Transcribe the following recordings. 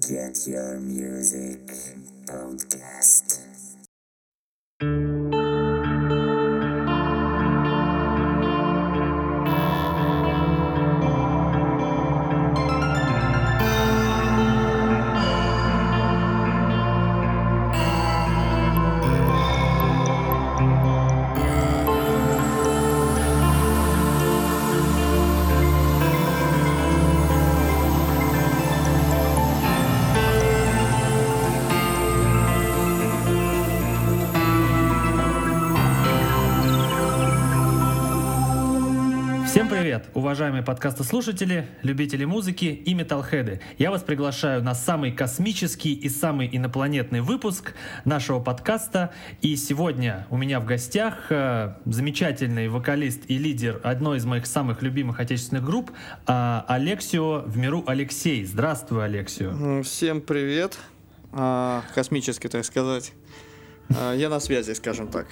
Get Your Music Podcast. Уважаемые подкастослушатели, любители музыки и металлхеды. Я вас приглашаю на самый космический и самый инопланетный выпуск нашего подкаста. И сегодня у меня в гостях э, замечательный вокалист и лидер одной из моих самых любимых отечественных групп э, Алексио в миру Алексей. Здравствуй, Алексио. Всем привет. А, космический, так сказать. А, я на связи, скажем так.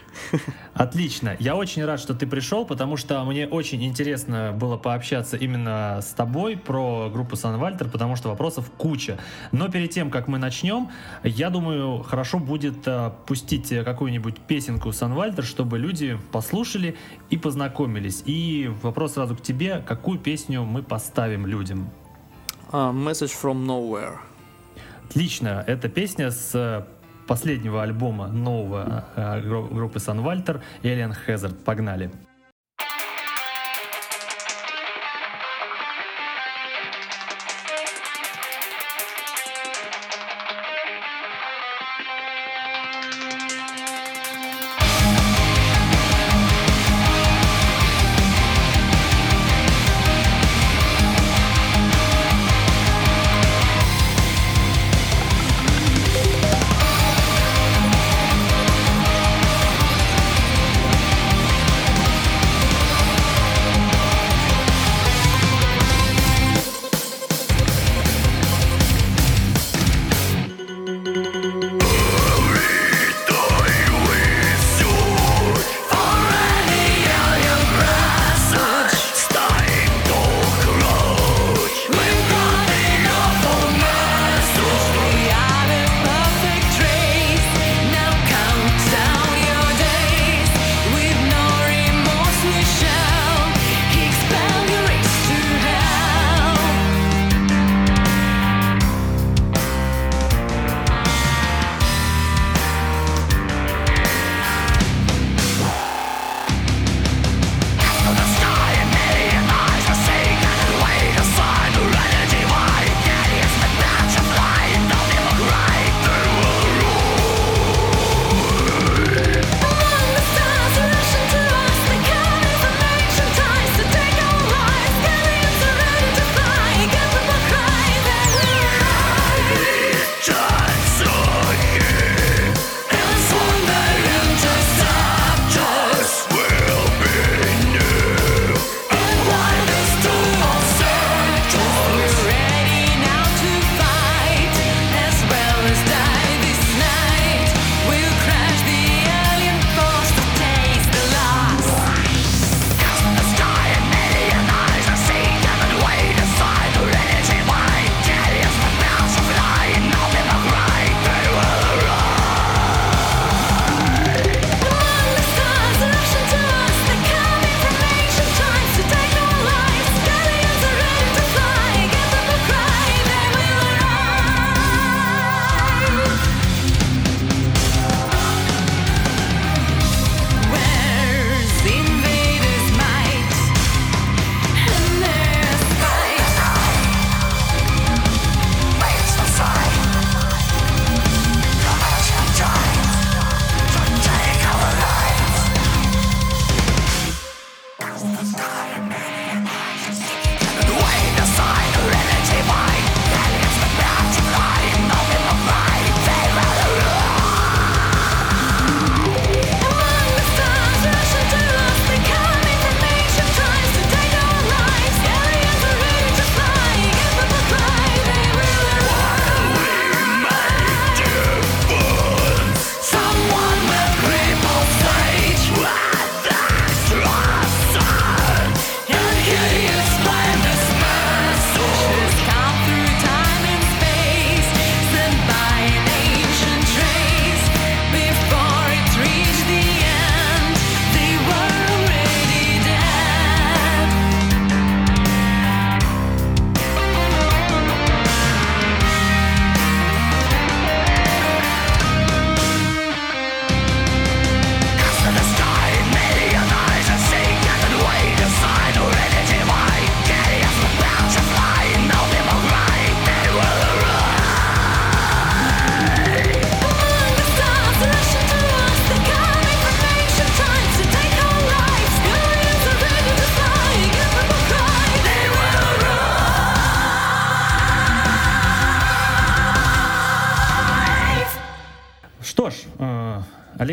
Отлично. Я очень рад, что ты пришел, потому что мне очень интересно было пообщаться именно с тобой про группу Сан Вальтер, потому что вопросов куча. Но перед тем, как мы начнем, я думаю, хорошо будет э, пустить какую-нибудь песенку Сан Вальтер, чтобы люди послушали и познакомились. И вопрос сразу к тебе, какую песню мы поставим людям? А, Message from Nowhere. Отлично. Это песня с последнего альбома нового э, гру- группы Сан Вальтер Alien Hazard. Погнали.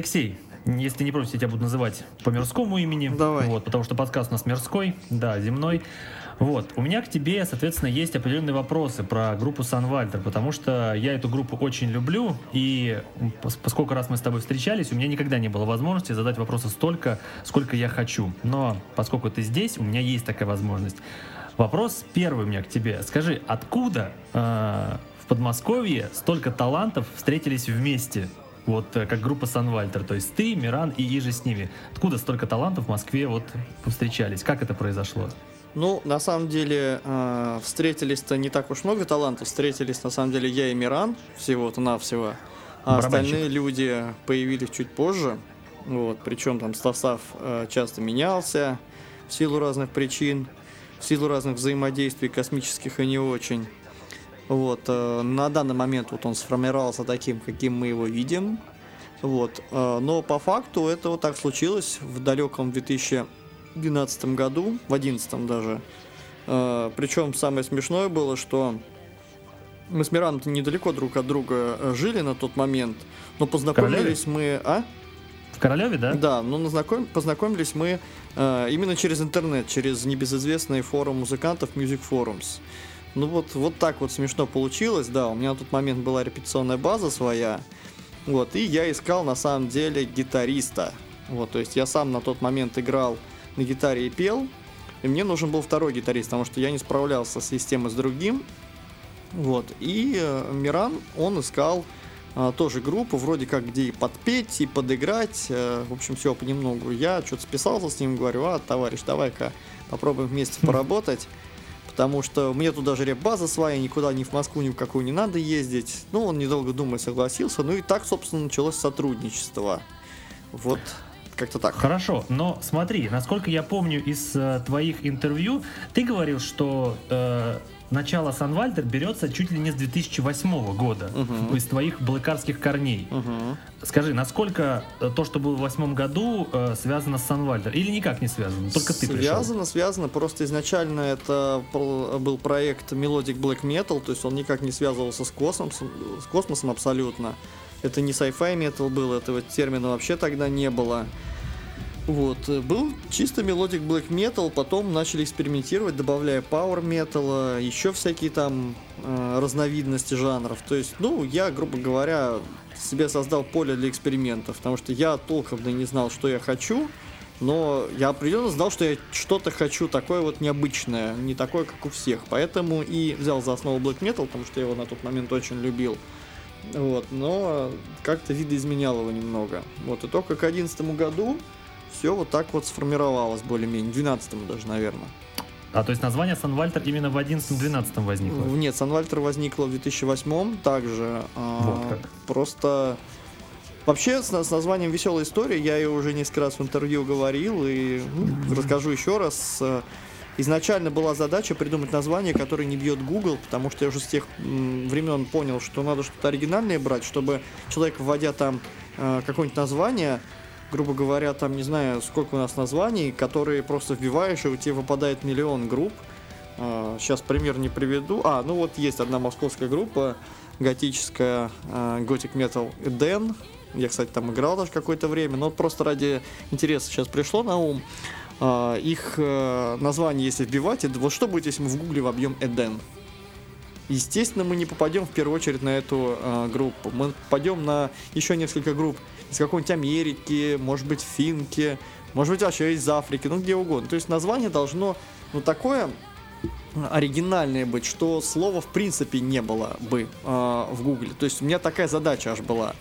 Алексей, если не против, я тебя буду называть по мирскому имени. Давай. Вот, потому что подкаст у нас мирской, да, земной. Вот, у меня к тебе, соответственно, есть определенные вопросы про группу Санвальтер, потому что я эту группу очень люблю, и пос- поскольку раз мы с тобой встречались, у меня никогда не было возможности задать вопросы столько, сколько я хочу. Но поскольку ты здесь, у меня есть такая возможность. Вопрос первый у меня к тебе. Скажи, откуда э, в Подмосковье столько талантов встретились вместе? Вот э, как группа Санвальтер, то есть ты, Миран и Иже с ними. Откуда столько талантов в Москве вот встречались? Как это произошло? Ну, на самом деле, э, встретились-то не так уж много талантов. Встретились, на самом деле, я и Миран, всего-то навсего. А Барабанщик. остальные люди появились чуть позже. Вот, причем там состав э, часто менялся в силу разных причин, в силу разных взаимодействий космических и не очень. Вот, э, на данный момент вот он сформировался таким, каким мы его видим. Вот, э, но по факту это вот так случилось в далеком 2012 году, в 2011 даже. Э, Причем самое смешное было, что мы с Мираном недалеко друг от друга жили на тот момент, но познакомились мы... А? В Королеве, да? Да, но назнаком- познакомились мы э, именно через интернет, через небезызвестный форум музыкантов Music Forums. Ну вот, вот так вот смешно получилось, да, у меня на тот момент была репетиционная база своя, вот, и я искал на самом деле гитариста, вот, то есть я сам на тот момент играл на гитаре и пел, и мне нужен был второй гитарист, потому что я не справлялся с системой с другим, вот, и э, Миран, он искал а, тоже группу, вроде как где и подпеть, и подыграть, э, в общем, все понемногу. Я что-то списался с ним, говорю, а, товарищ, давай-ка попробуем вместе поработать, потому что мне тут даже реп-база своя, никуда ни в Москву, ни в какую не надо ездить. Ну, он, недолго думая, согласился, ну и так, собственно, началось сотрудничество. Вот, как-то так. Хорошо, но смотри, насколько я помню из э, твоих интервью, ты говорил, что э, начало Санвальтер берется чуть ли не с 2008 года, Мгм. из твоих блэкарских корней. Мгм. Скажи, насколько э, то, что было в восьмом году, э, связано с Санвальтер? Или никак не связано? Только ты пришел? Связано, связано. Просто изначально это был проект Melodic Black Metal, то есть он никак не связывался с космосом, с космосом абсолютно. Это не sci-fi metal был, этого термина вообще тогда не было. Вот, э, был чисто Melodic Black Metal, потом начали экспериментировать, добавляя Power Metal, еще всякие там э, разновидности жанров. То есть, ну, я, грубо говоря, себе создал поле для экспериментов, потому что я толком да не знал, что я хочу, но я определенно знал, что я что-то хочу такое вот необычное, не такое, как у всех. Поэтому и взял за основу Black Metal, потому что я его на тот момент очень любил. Вот, но как-то видоизменял его немного. Вот, и только к 2011 году все вот так вот сформировалось более-менее, 12 даже, наверное. А, то есть название Санвальтер именно в 11-12 возникло? Нет, Санвальтер возникло в 2008 также. а, Вот как. Просто Вообще, с, с названием «Веселая история» я ее уже несколько раз в интервью говорил и ну, расскажу еще раз. Изначально была задача придумать название, которое не бьет Google, потому что я уже с тех времен понял, что надо что-то оригинальное брать, чтобы человек, вводя там э, какое-нибудь название, грубо говоря, там, не знаю, сколько у нас названий, которые просто вбиваешь, и у тебя выпадает миллион групп. Сейчас пример не приведу. А, ну вот есть одна московская группа, готическая, Gothic Metal Eden. Я, кстати, там играл даже какое-то время, но просто ради интереса сейчас пришло на ум. А, Их э, название, если вбивать, это вот что будет, если мы в гугле вобьем Эден? Естественно, мы не попадем в первую очередь на эту э, группу. Мы попадем на еще несколько групп из какой-нибудь Америки, может быть, Финки, может быть, вообще из Африки, ну где угодно. То есть название должно, ну, такое оригинальное быть, что слова в принципе не было бы э, в Гугле. То есть у меня такая задача аж была.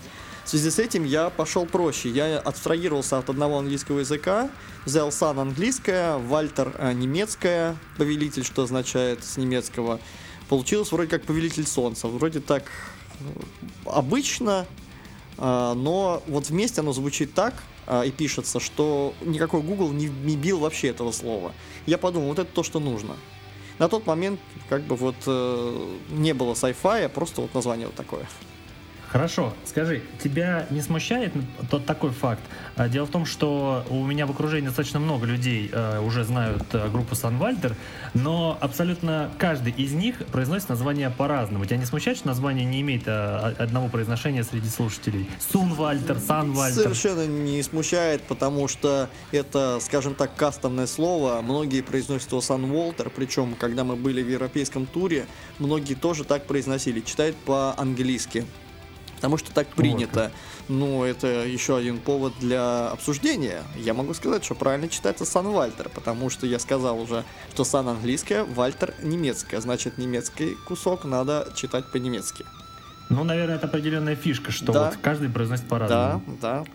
В связи с этим я пошел проще. Я абстрагировался от одного английского языка, взял сан английское, Вальтер э, немецкое, повелитель, что означает с немецкого. Получилось вроде как повелитель солнца. Вроде так э, обычно, но вот вместе оно звучит так э, и пишется, что никакой Google не, не бил вообще этого слова. Я подумал, вот это то, что нужно. На тот момент как бы вот э, не было sci-fi, а просто вот название вот такое. Хорошо, скажи, тебя не смущает тот такой факт? А, дело в том, что у меня в окружении достаточно много людей э, уже знают э, группу Санвальтер, но абсолютно каждый из них произносит название по-разному. Тебя не смущает, что название не имеет э, одного произношения среди слушателей? Сунвальтер, Санвальтер? Совершенно не смущает, потому что это, скажем так, кастомное слово. Многие произносят его Санволтер, причем, когда мы были в европейском туре, многие тоже так произносили, читают по-английски потому что так принято. Ну, это еще один повод для обсуждения. Я могу сказать, что правильно читается Сан Вальтер, потому что я сказал уже, что Сан английское, Вальтер немецкое. Значит, немецкий кусок надо читать по-немецки. Ну, наверное, это определенная фишка, что да. вот каждый произносит по-разному. Да, да.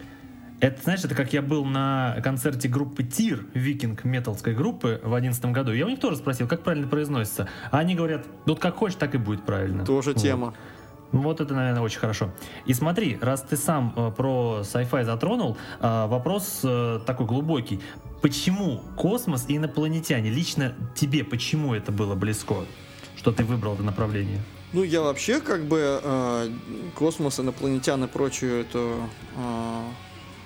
Это, знаешь, это как я был на концерте группы Тир, викинг металской группы в одиннадцатом году. Я у них тоже спросил, как правильно произносится. А они говорят, вот как хочешь, так и будет правильно. Тоже вот. тема. Вот это, наверное, очень хорошо. И смотри, раз ты сам э, про sci-fi затронул, э, вопрос э, такой глубокий. Почему космос и инопланетяне? Лично тебе почему это было близко, что ты выбрал это направление? Ну, я вообще как бы э, космос, инопланетян и прочую эту э,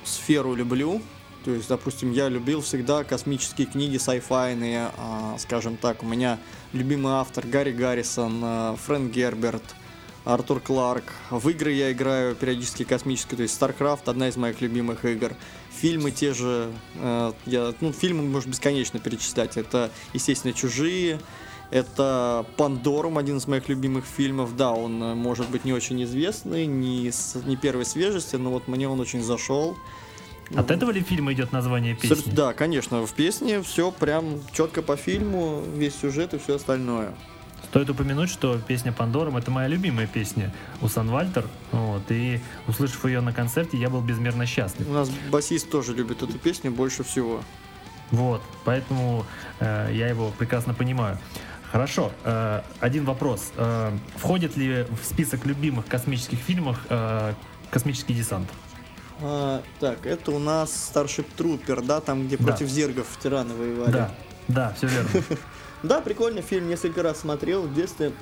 сферу люблю. То есть, допустим, я любил всегда космические книги sci-fi, э, скажем так. У меня любимый автор Гарри Гаррисон, э, Фрэнк Герберт – Артур Кларк. В игры я играю периодически космические, то есть StarCraft одна из моих любимых игр. Фильмы те же, э, я, ну, фильмы можно бесконечно перечислять. Это, естественно, «Чужие», это «Пандорум», один из моих любимых фильмов. Да, он э, может быть не очень известный, не, с, не первой свежести, но вот мне он очень зашел. От этого ли фильма идет название песни? Да, конечно, в песне все прям четко по фильму, весь сюжет и все остальное. Стоит упомянуть, что песня Пандорум это моя любимая песня у Санвальтер. Вот, и услышав ее на концерте, я был безмерно счастлив. У нас басист тоже любит эту песню больше всего. Вот, поэтому э, я его прекрасно понимаю. Хорошо, э, один вопрос. Э, входит ли в список любимых космических фильмов э, «Космический десант»? А, так, это у нас Starship Trooper, да, там, где да. против зергов тираны воевали. Да, да, все верно. Да, прикольный фильм, несколько раз смотрел в детстве.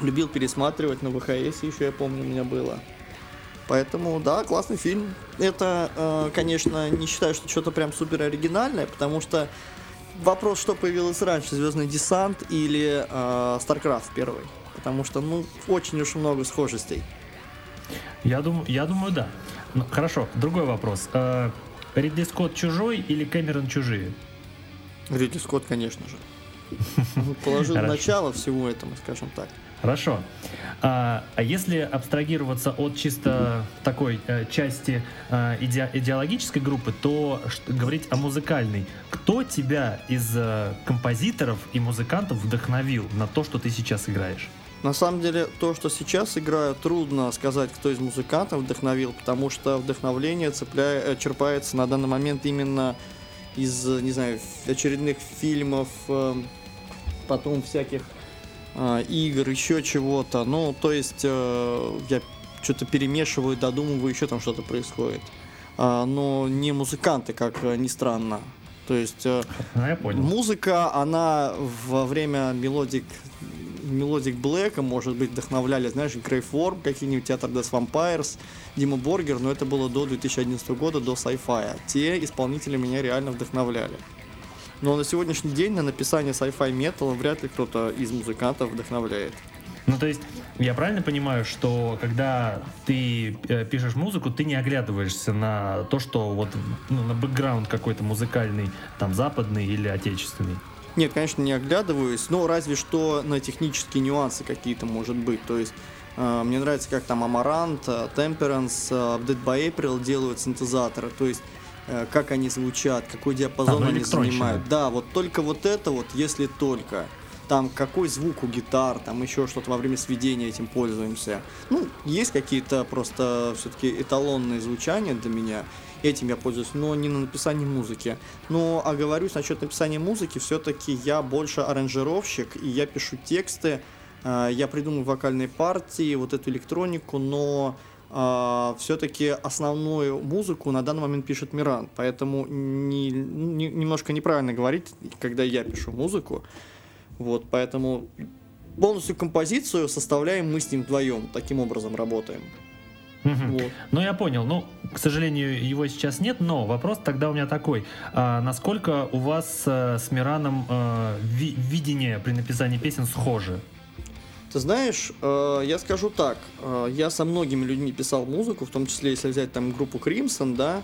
Любил пересматривать на ВХС, еще я помню, у меня было. Поэтому, да, классный фильм. Это, э, конечно, не считаю, что что-то прям супер оригинальное, потому что вопрос, что появилось раньше, Звездный десант или э, StarCraft первый. Потому что, ну, очень уж много схожестей. Я думаю, я думаю, да. Ну, хорошо, другой вопрос. Э, Ридли Скотт чужой или Кэмерон чужие? Ридли Скотт, конечно же. Положил начало всего этому, скажем так. Хорошо. А, а если абстрагироваться от чисто такой э, части э, иде, идеологической группы, то что, говорить о музыкальной. Кто тебя из э, композиторов и музыкантов вдохновил на то, что ты сейчас играешь? На самом деле, то, что сейчас играю, трудно сказать, кто из музыкантов вдохновил, потому что вдохновление цепляя, э, черпается на данный момент именно из, не знаю, очередных фильмов, э, потом всяких э, игр, еще чего-то. Ну, то есть э, я что-то перемешиваю, додумываю, еще там что-то происходит. А, но не музыканты, как ни странно. То есть э, ну, я понял. музыка, она во время melodic Melodic Black а, может быть, вдохновляли, знаешь, Graveworm, какие-нибудь Theatres des Vampires, Dimmu Borgir, но это было до 2011 года, до sci-fi. Те исполнители меня реально вдохновляли. Но на сегодняшний день на написание sci-fi металла вряд ли кто-то из музыкантов вдохновляет. Ну, то есть, я правильно понимаю, что когда ты э, пишешь музыку, ты не оглядываешься на то, что вот ну, на бэкграунд какой-то музыкальный, там, западный или отечественный? Нет, конечно, не оглядываюсь, но разве что на технические нюансы какие-то, может быть. То есть, э, мне нравится, как там Amaranth, Temperance, э, Dead by April делают синтезаторы. То есть, Э, как они звучат, какой диапазон а, они занимают. Да, вот только вот это вот, если только. Там какой звук у гитар, там еще что-то во время сведения этим пользуемся. Ну, есть какие-то просто все-таки эталонные звучания для меня. Этим я пользуюсь, но не на написании музыки. Но оговорюсь насчет написания музыки, все-таки я больше аранжировщик, и я пишу тексты, э, я придумываю вокальные партии, вот эту электронику, но Uh, все-таки основную музыку на данный момент пишет Миран, поэтому не, не, немножко неправильно говорить, когда я пишу музыку. Вот, поэтому полностью композицию составляем мы с ним вдвоем, таким образом работаем. Мгм. Вот. Ну, я понял. Ну, к сожалению, его сейчас нет, но вопрос тогда у меня такой. А насколько у вас э, с Мираном э, ви- видение при написании песен схожи? Ты знаешь, э, я скажу так, э, я со многими людьми писал музыку, в том числе, если взять там группу Crimson, да,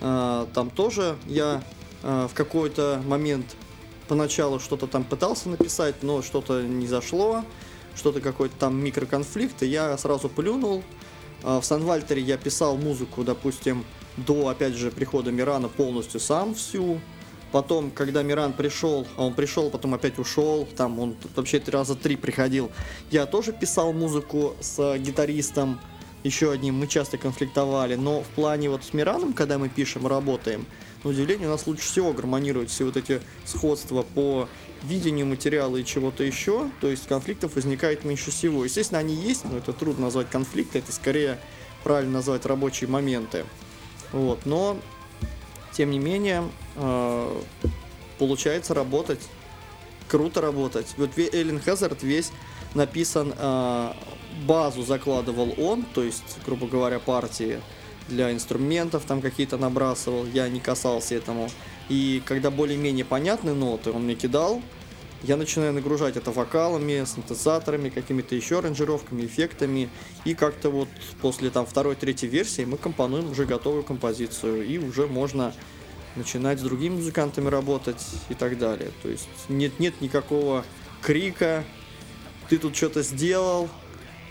э, там тоже я э, в какой-то момент поначалу что-то там пытался написать, но что-то не зашло, что-то какой-то там микроконфликт, и я сразу плюнул. Э, В Санвальтере я писал музыку, допустим, до, опять же, прихода Мирана полностью сам всю. Потом, когда Миран пришел, а он пришел, потом опять ушел, там он вообще три раза три приходил. Я тоже писал музыку с э, гитаристом, еще одним, мы часто конфликтовали, но в плане вот с Мираном, когда мы пишем, работаем, на удивление у нас лучше всего гармонируют все вот эти сходства по видению материала и чего-то еще, то есть конфликтов возникает меньше всего. Естественно, они есть, но это трудно назвать конфликты, это скорее правильно назвать рабочие моменты. Вот, но тем не менее, э, получается работать. Круто работать. Вот Эллен Хазард весь написан, э, базу закладывал он, то есть, грубо говоря, партии для инструментов там какие-то набрасывал, я не касался этому. И когда более-менее понятные ноты он мне кидал, я начинаю нагружать это вокалами, синтезаторами, какими-то еще аранжировками, эффектами. И как-то вот после там второй, третьей версии мы компонуем уже готовую композицию. И уже можно начинать с другими музыкантами работать и так далее. То есть нет, нет никакого крика, ты тут что-то сделал,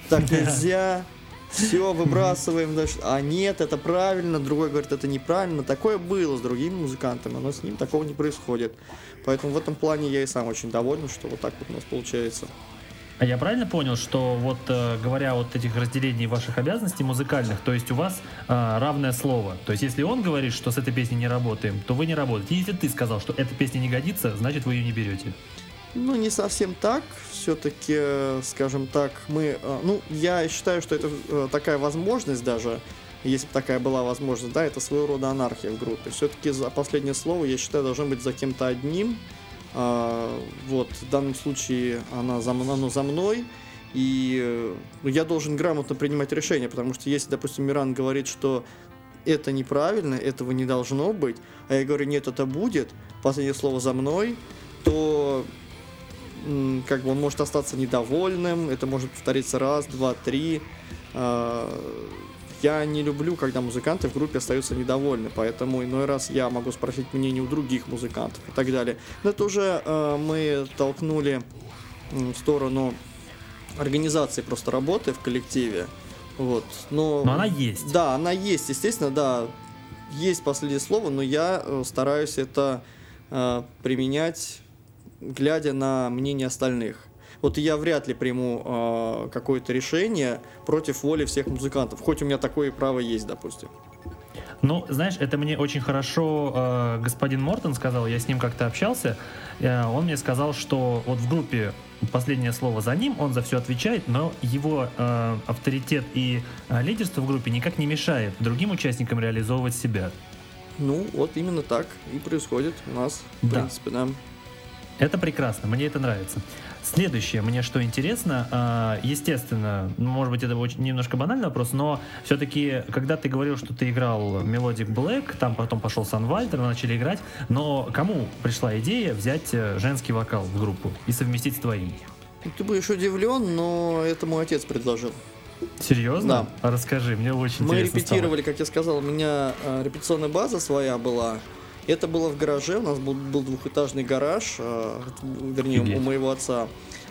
так нельзя, все, выбрасываем, значит, а нет, это правильно, другой говорит, это неправильно. Такое было с другими музыкантами, но с ним такого не происходит. Поэтому в этом плане я и сам очень доволен, что вот так вот у нас получается. А я правильно понял, что вот э, говоря вот этих разделений ваших обязанностей музыкальных, то есть у вас э, равное слово. То есть если он говорит, что с этой песней не работаем, то вы не работаете. И если ты сказал, что эта песня не годится, значит вы ее не берете. Ну, не совсем так. Все-таки, скажем так, мы... э, Ну, я считаю, что это такая возможность даже, если бы такая была возможность, да, это своего рода анархия в группе. Все-таки за последнее слово, я считаю, должно быть за кем-то одним. А, Вот, в данном случае она за, оно за мной. И э, я должен грамотно принимать решения, потому что если, допустим, Миран говорит, что это неправильно, этого не должно быть, а я говорю, нет, это будет, последнее слово за мной, то как бы он может остаться недовольным, это может повториться раз, два, три. А, Я не люблю, когда музыканты в группе остаются недовольны, поэтому иной раз я могу спросить мнение у других музыкантов и так далее. Но это уже э, мы толкнули в сторону организации просто работы в коллективе. Вот. Но, Но она есть. да, она есть, естественно, да, есть последнее слово, но я э, стараюсь это э, применять, глядя на мнение остальных. Вот я вряд ли приму э, какое-то решение против воли всех музыкантов, хоть у меня такое право есть, допустим. Ну, знаешь, это мне очень хорошо э, господин Мортон сказал, я с ним как-то общался. Э, он мне сказал, что вот в группе последнее слово за ним, он за все отвечает, но его э, авторитет и э, лидерство в группе никак не мешает другим участникам реализовывать себя. Ну, вот именно так и происходит у нас, в Да. принципе, да. Это прекрасно, мне это нравится. Следующее, мне что интересно, а, естественно, ну, может быть, это очень немножко банальный вопрос, но все-таки, когда ты говорил, что ты играл Melodic Black, там потом пошел вы начали играть, но кому пришла идея взять э, женский вокал в группу и совместить с твоим? Ну, Ты будешь удивлен, но это мой отец предложил. Серьезно? А Расскажи, мне очень Мы интересно стало. репетировали, как я сказал, у меня э, репетиционная база своя была. Это было в гараже, у нас был, был двухэтажный гараж, э, вернее, Офигеть. у моего отца.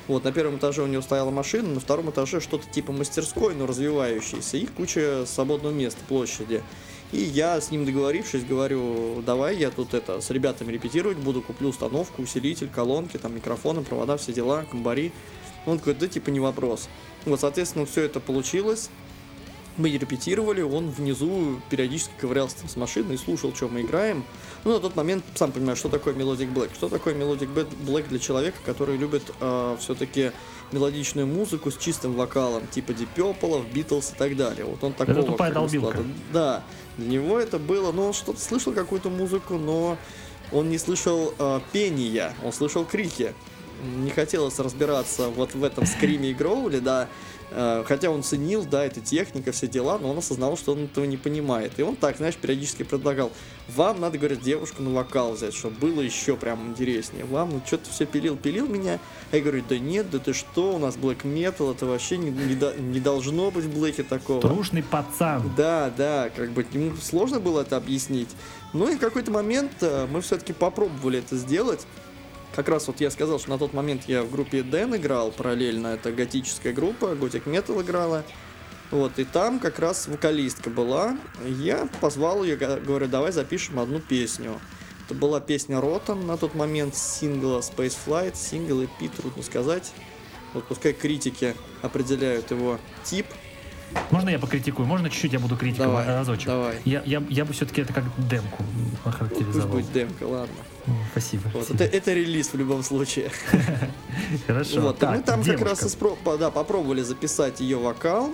Вот, на первом этаже у него стояла машина, на втором этаже что-то типа мастерской, но развивающейся, и куча свободного места, площади. И я с ним договорившись, говорю, давай я тут это с ребятами репетировать буду, куплю установку, усилитель, колонки, там микрофоны, провода, все дела, комбари. Он говорит, да типа не вопрос. Вот, соответственно, все это получилось. Мы репетировали, он внизу периодически ковырялся там с машиной и слушал, что мы играем. Ну, на тот момент, сам понимаешь, что такое Melodic Black. Что такое Ba- Black для человека, который любит все-таки мелодичную музыку с чистым вокалом, типа Purple, Beatles и так далее. Вот он такого тупая как бы долбилка. Да, для него это было, ну, он что-то слышал какую-то музыку, но он не слышал э, пения, он слышал крики. Не хотелось разбираться вот в этом скриме и гроуле, да. Э, Хотя он ценил, да, эта техника, все дела, но он осознавал, что он этого не понимает. И он так, знаешь, периодически предлагал, вам надо, говорит, девушку на вокал взять, чтобы было еще прям интереснее. Вам, ну, что-то все пилил-пилил меня. А я говорю, да нет, да ты что, у нас блэк метал, это вообще не, не до- не должно быть в блэке такого. Трушный пацан. Да, да, как бы ему сложно было это объяснить. Ну и в какой-то момент э, мы все-таки попробовали это сделать. Как раз вот я сказал, что на тот момент я в группе Дэн играл параллельно, это готическая группа, Готик Метал играла. Вот, и там как раз вокалистка была. Я позвал ее, говорю, давай запишем одну песню. Это была песня Ротан на тот момент сингла Space Flight, сингл пи, трудно сказать. Вот пускай критики определяют его тип. Можно я покритикую? Можно чуть-чуть я буду критиком Давай, разочек? давай. Я, я, я бы все-таки это как демку Пусть охарактеризовал. будет демка, ладно. Спасибо. Вот, спасибо. это, это релиз в любом случае. Хорошо. Вот, Так, мы там как раз девушка. испро- да, попробовали записать ее вокал.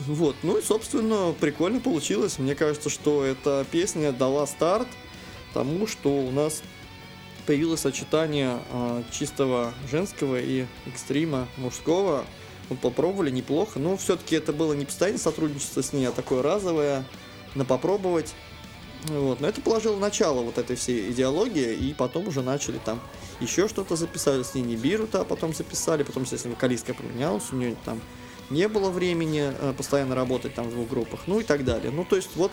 Вот, ну и, собственно, прикольно получилось. Мне кажется, что эта песня дала старт тому, что у нас появилось сочетание а, чистого женского и экстрима мужского. Мы попробовали неплохо, но все-таки это было не постоянное сотрудничество с ней, а такое разовое, на попробовать. Вот. Но это положило начало вот этой всей идеологии, и потом уже начали там еще что-то записали, с ней Нибиру-то потом записали, потом, естественно, вокалистка поменялась, у нее там не было времени э, постоянно работать там в двух группах, ну и так далее. Ну, то есть вот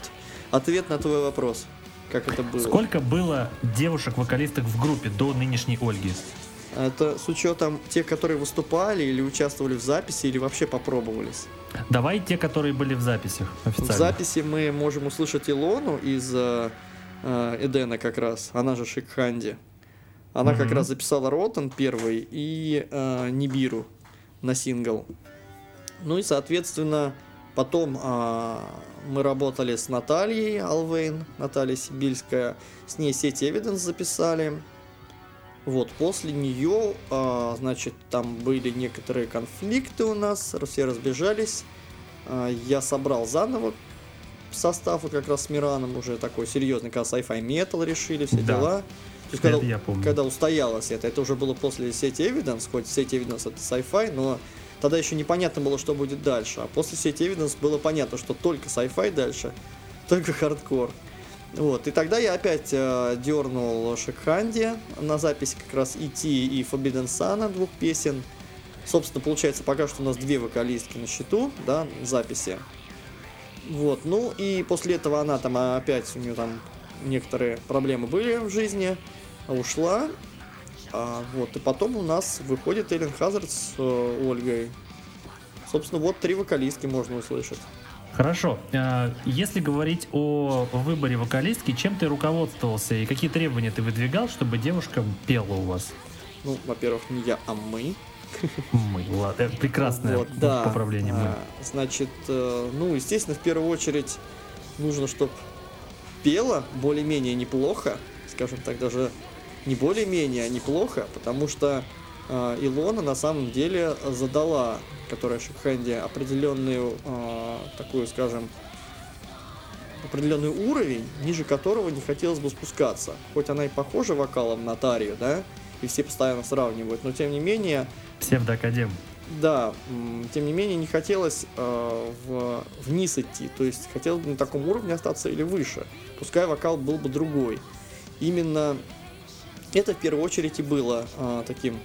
ответ на твой вопрос, как это было. Сколько было девушек-вокалисток в группе до нынешней Ольги? Это с учетом тех, которые выступали или участвовали в записи, или вообще попробовались. Давай те, которые были в записях В официально. записи мы можем услышать Илону из э, э, Эдена как раз, она же Шикханди. Она как Мгм. раз записала Ротан первый и э, Нибиру на сингл. Ну и, соответственно, потом а, мы работали с Натальей Алвейн, Наталья Сибильская. С ней сеть Evidence записали. Вот, после нее, а, значит, там были некоторые конфликты у нас, все разбежались. А, Я собрал заново состав вот как раз с Мираном уже такой серьезный, когда sci-fi metal решили, все Да. дела. То есть, когда, я помню. когда устоялось это, это уже было после сети Evidence, хоть сеть Evidence это sci-fi, но тогда еще непонятно было, что будет дальше. А после сети Evidence было понятно, что только sci-fi дальше, только хардкор. Вот, и тогда я опять э, дернул Шекханди на записи как раз E.T. и Forbidden Sun двух песен. Собственно, получается, пока что у нас две вокалистки на счету, да, записи. Вот, ну и после этого она там опять, у нее там некоторые проблемы были в жизни, ушла. А, вот, и потом у нас выходит Эллен Хазард с э, Ольгой. Собственно, вот три вокалистки можно услышать. Хорошо. А, Если говорить о выборе вокалистки, чем ты руководствовался и какие требования ты выдвигал, чтобы девушка пела у вас? Ну, во-первых, не я, а мы. Мы. Ладно, это прекрасное Вот, да. поправление. Мы. А, Значит, э, ну, естественно, в первую очередь нужно, чтобы пела более-менее неплохо, скажем так, даже не более-менее, а неплохо, потому что э, Илона на самом деле задала, которая Шикхенди, определенную э, такую, скажем, определенный уровень, ниже которого не хотелось бы спускаться. Хоть она и похожа вокалом на Тарию, да, и все постоянно сравнивают, но тем не менее Псевдоакадем. да, тем не менее не хотелось э, в, вниз идти, то есть хотелось бы на таком уровне остаться или выше. Пускай вокал был бы другой. Именно это в первую очередь и было э, таким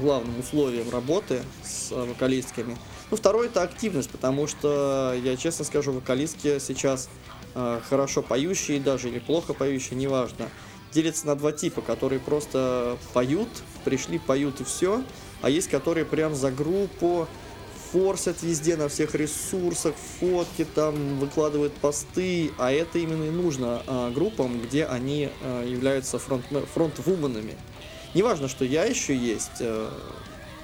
главным условием работы с э, вокалистками. Ну, второе это активность, потому что, я честно скажу, вокалистки сейчас э, хорошо поющие даже или плохо поющие, неважно, делятся на два типа, которые просто поют, пришли, поют и все, а есть, которые прям за группу форсят везде на всех ресурсах, фотки там, выкладывают посты, а это именно и нужно а, группам, где они а, являются фронт, фронт-вуменами. Неважно, что я еще есть,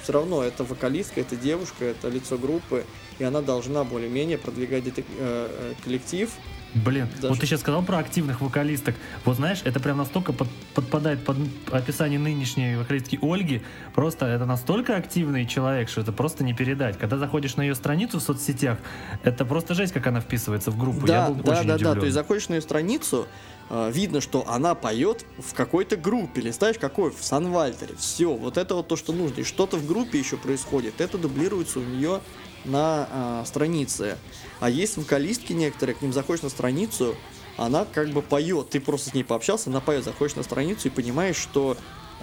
все равно это вокалистка, это девушка, это лицо группы, и она должна более-менее продвигать э, э, коллектив. Блин, Даже- вот ты сейчас сказал про активных вокалисток. Вот знаешь, это прям настолько под- подпадает под описание нынешней вокалистки Ольги. Просто это настолько активный человек, что это просто не передать. Когда заходишь на ее страницу в соцсетях, это просто жесть, как она вписывается в группу. Я Да, был да, очень да, да. удивлен. То есть заходишь на ее страницу, э, видно, что она поет в какой-то группе. Листаешь какой? В Санвальтере. Все, вот это вот то, что нужно. И что-то в группе еще происходит. Это дублируется у нее на э, странице. А есть вокалистки некоторые, к ним заходишь на страницу, она как бы поет. Ты просто с ней пообщался, она поет. Заходишь на страницу и понимаешь, что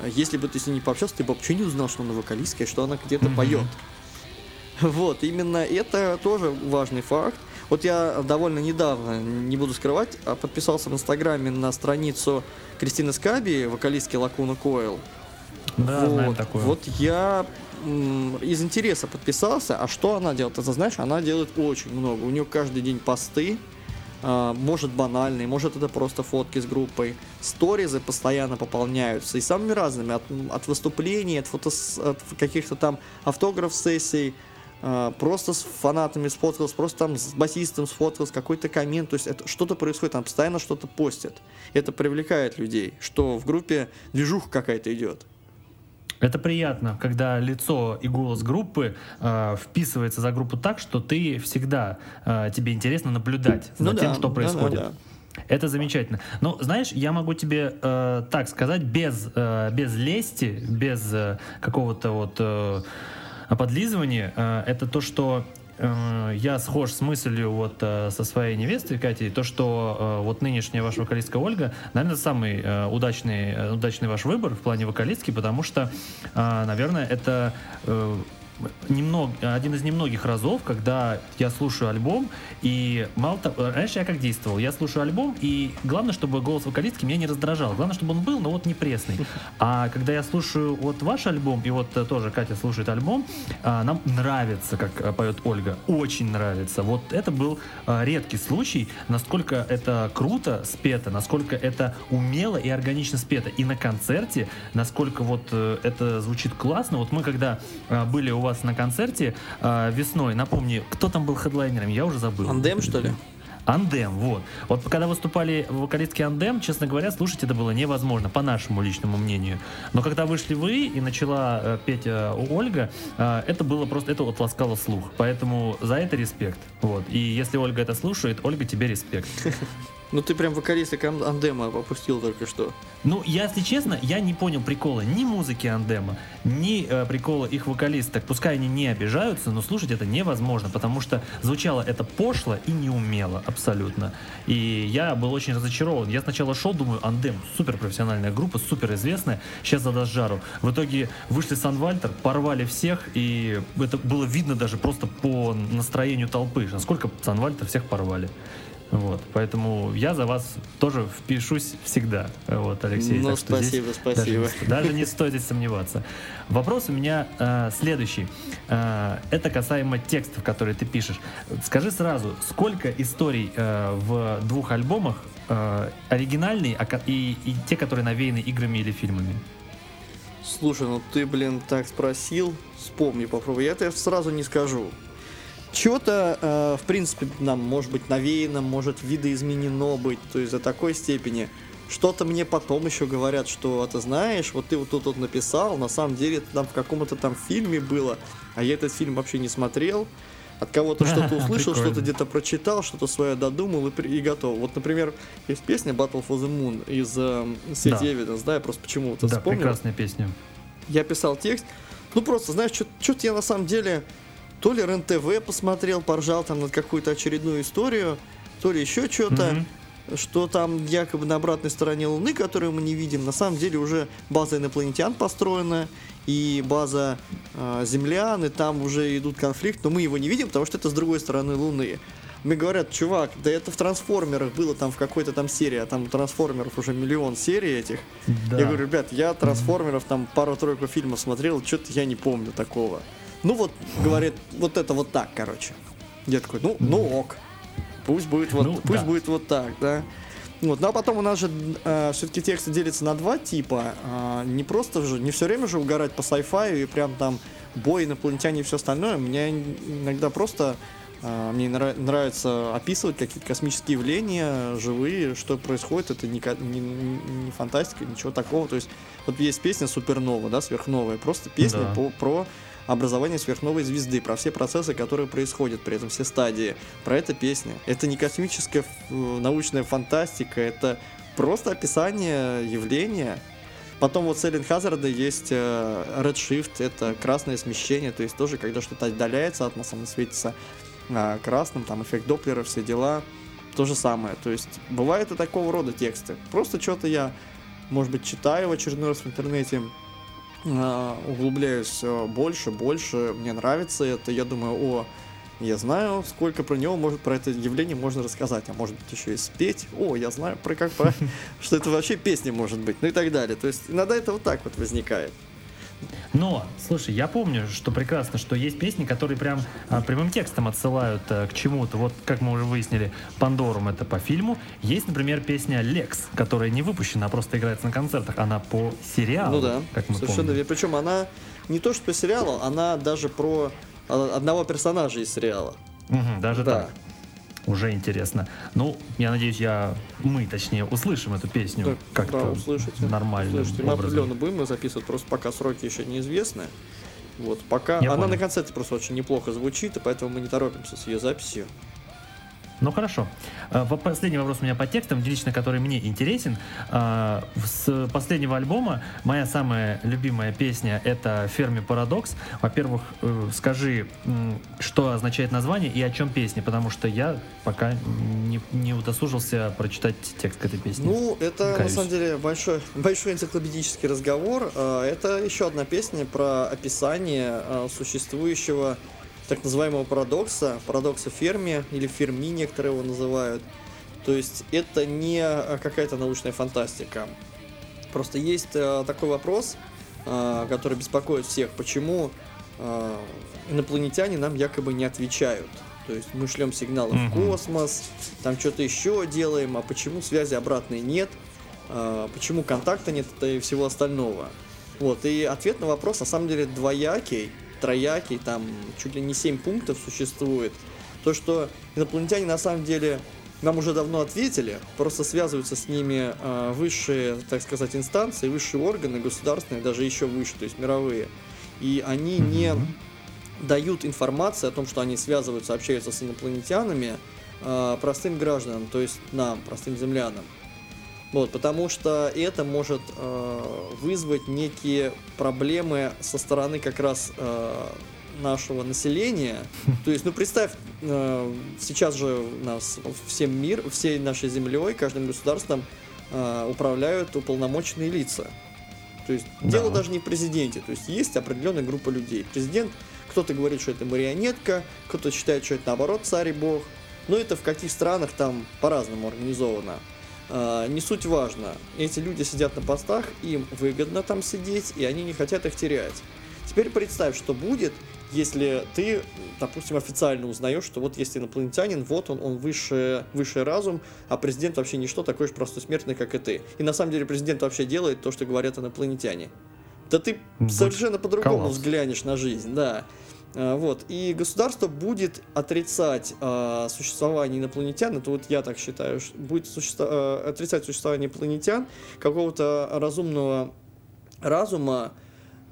э, если бы ты с ней не пообщался, ты бы вообще не узнал, что она вокалистка и что она где-то Мгм. поет. Вот, именно это тоже важный факт. Вот я довольно недавно, не буду скрывать, а подписался в Инстаграме на страницу Кристины Скаби, вокалистки Лакуна Койл. Да, вот, знаем такое. вот я из интереса подписался. А что она делает? Ты знаешь, она делает очень много. У нее каждый день посты, а, может банальные, может это просто фотки с группой. Сторизы постоянно пополняются и самыми разными. От, от выступлений, от, фотос, от каких-то там автограф-сессий, просто с фанатами сфоткался, просто там с басистом сфоткался, какой-то коммент, то есть это что-то происходит, там постоянно что-то постят. Это привлекает людей, что в группе движуха какая-то идет. Это приятно, когда лицо и голос группы э, вписывается за группу так, что ты всегда э, тебе интересно наблюдать за Ну тем, да, что да, да, происходит. да. Это замечательно. Но знаешь, я могу тебе э, так сказать без э, без лести, без э, какого-то вот э, подлизывания. э, это то, что э, я схож с мыслью вот э, со своей невестой Катей, то, что э, вот нынешняя ваша вокалистка Ольга, наверное, самый э, удачный, э, удачный ваш выбор в плане вокалистки, потому что, э, наверное, это э, немного, один из немногих разов, когда я слушаю альбом, и мало того, раньше я как действовал, я слушаю альбом, и главное, чтобы голос вокалистки меня не раздражал, главное, чтобы он был, но вот не пресный. А когда я слушаю вот ваш альбом, и вот э, тоже Катя слушает альбом, а, нам нравится, как э, поет Ольга, очень нравится. Вот это был э, редкий случай, насколько это круто спето, насколько это умело и органично спето. И на концерте, насколько вот это звучит классно. Вот мы когда были у вас на концерте э, весной, напомни, кто там был хедлайнером, я уже забыл. Андем, что ли? Андем, вот. Вот когда выступали вокалистки Андем, честно говоря, слушать это было невозможно, по нашему личному мнению. Но когда вышли вы и начала э, петь э, Ольга, э, это было просто, это вот ласкало слух. Поэтому за это респект. Вот. И если Ольга это слушает, Ольга, тебе респект. Ну ты прям вокалиста Ан- Андема опустил только что. Ну, я, если честно, я не понял прикола ни музыки Андема, ни э, прикола их вокалисток. Пускай они не обижаются, но слушать это невозможно, потому что звучало это пошло и неумело абсолютно. И я был очень разочарован. Я сначала шел, думаю, Андем, супер профессиональная группа, супер известная, сейчас задаст жару. В итоге вышли Санвальтер, порвали всех, и это было видно даже просто по настроению толпы, насколько Санвальтер всех порвали. Вот, поэтому я за вас тоже впишусь всегда, вот, Алексей. Ну, спасибо, спасибо. Даже, не- даже не стоит здесь сомневаться. Вопрос у меня э, следующий. Э, это касаемо текстов, которые ты пишешь. Скажи сразу, сколько историй э, в двух альбомах э, оригинальные а и, и те, которые навеяны играми или фильмами? Слушай, ну ты, блин, так спросил, вспомни, попробуй. Я тебе сразу не скажу. Чего-то, э, в принципе, нам может быть навеяно, может видоизменено быть, то есть до такой степени. Что-то мне потом еще говорят, что «А ты знаешь, вот ты вот тут вот написал, на самом деле это там в каком-то там фильме было, а я этот фильм вообще не смотрел. От кого-то что-то услышал, что-то где-то прочитал, что-то свое додумал и, и готов. Вот, например, есть песня Battle for the Moon из э, City Да. Evidence, да, я просто почему-то да, вспомнил. прекрасная песня. Я писал текст. Ну просто, знаешь, что-то я на самом деле то ли РЕН-ТВ посмотрел, поржал там над какую-то очередную историю, то ли еще что-то, Мгм. что там якобы на обратной стороне Луны, которую мы не видим, на самом деле уже база инопланетян построена, и база э, землян, и там уже идут конфликт, но мы его не видим, потому что это с другой стороны Луны. Мне говорят, чувак, да это в трансформерах было там в какой-то там серии, а там у трансформеров уже миллион серий этих. Да. Я говорю, ребят, я трансформеров там пару-тройку фильмов смотрел, что-то я не помню такого. Ну вот, говорит, вот это вот так, короче. Я такой, ну, ну ок. Пусть будет вот, Ну, пусть да. будет вот так, да. Вот, ну а потом у нас же э, все-таки тексты делятся на два типа. Э, не просто же, не все время же угорать по sci-fi и прям там бой, инопланетяне и все остальное. Мне иногда просто э, мне нрав- нравится описывать какие-то космические явления, живые, что происходит. Это не, не, не фантастика, ничего такого. То есть вот есть песня Супернова, да, сверхновая. Просто песня Да. по, про образование сверхновой звезды, про все процессы, которые происходят, при этом все стадии. Про это песня. Это не космическая э, научная фантастика, это просто описание явления. Потом вот с Эллен Хазарда есть э, Redshift, это красное смещение, то есть тоже, когда что-то отдаляется от нас, оно светится а, красным, там эффект Доплера, все дела. То же самое. То есть бывают и такого рода тексты. Просто что-то я, может быть, читаю в очередной раз в интернете, углубляюсь э, больше, больше, мне нравится это, я думаю, о, я знаю, сколько про него может, про это явление можно рассказать, а может быть еще и спеть, о, я знаю про как, про, что это вообще песня может быть, ну и так далее, то есть иногда это вот так вот возникает. Но, слушай, я помню, что прекрасно, что есть песни, которые прям а, прямым текстом отсылают а, к чему-то. Вот, как мы уже выяснили, Пандорум это по фильму. Есть, например, песня Лекс, которая не выпущена, а просто играется на концертах. Она по сериалу, Ну да, как мы совершенно помним. верно. Причем она не то что по сериалу, она даже про а, одного персонажа из сериала. Мгм, даже Да. так. Уже интересно. Ну, я надеюсь, я мы, точнее, услышим эту песню Да, как-то да, услышите. нормальным Слушайте, мы образом. определенно будем ее записывать, просто пока сроки еще неизвестны. Вот, пока Я она понял. на концерте просто очень неплохо звучит, и поэтому мы не торопимся с ее записью. Ну хорошо. Во- Последний вопрос у меня по текстам, лично который мне интересен. А, С последнего альбома моя самая любимая песня это «Ферми Парадокс». Во-первых, э, скажи, что означает название и о чем песня, потому что я пока не, не удосужился прочитать текст к этой песне. Ну, это на Каюсь. самом деле большой, большой энциклопедический разговор. Это еще одна песня про описание существующего так называемого парадокса, парадокса Ферми или Ферми некоторые его называют. То есть это не а, какая-то научная фантастика. Просто есть а, такой вопрос, а, который беспокоит всех, почему а, инопланетяне нам якобы не отвечают. То есть мы шлем сигналы Мгм. в космос, там что-то еще делаем, а почему связи обратной нет, а, почему контакта нет и всего остального. Вот, и ответ на вопрос на самом деле двоякий, троякий, там чуть ли не 7 пунктов существует. То, что инопланетяне на самом деле нам уже давно ответили, просто связываются с ними а, высшие, так сказать, инстанции, высшие органы государственные, даже еще выше, то есть мировые. И они не дают информацию о том, что они связываются, общаются с инопланетянами а, простым гражданам, то есть нам, простым землянам. Вот, потому что это может э, вызвать некие проблемы со стороны как раз э, нашего населения. То есть, ну представь, э, сейчас же нас всем мир, всей нашей землей, каждым государством э, управляют уполномоченные лица. То есть Да. дело даже не в президенте, то есть есть определенная группа людей. Президент, кто-то говорит, что это марионетка, кто-то считает, что это наоборот царь и бог. Но это в каких странах там по-разному организовано. А, не суть важно. Эти люди сидят на постах, им выгодно там сидеть, и они не хотят их терять. Теперь представь, что будет, если ты, допустим, официально узнаешь, что вот есть инопланетянин, вот он, он высший, высший разум, а президент вообще ничто, такой же простой смертный, как и ты. И на самом деле президент вообще делает то, что говорят инопланетяне. Да ты Будет совершенно по-другому взглянешь на жизнь, да. А, Вот. И государство будет отрицать а, существование инопланетян, это вот я так считаю, будет суще- а, отрицать существование инопланетян, какого-то разумного разума,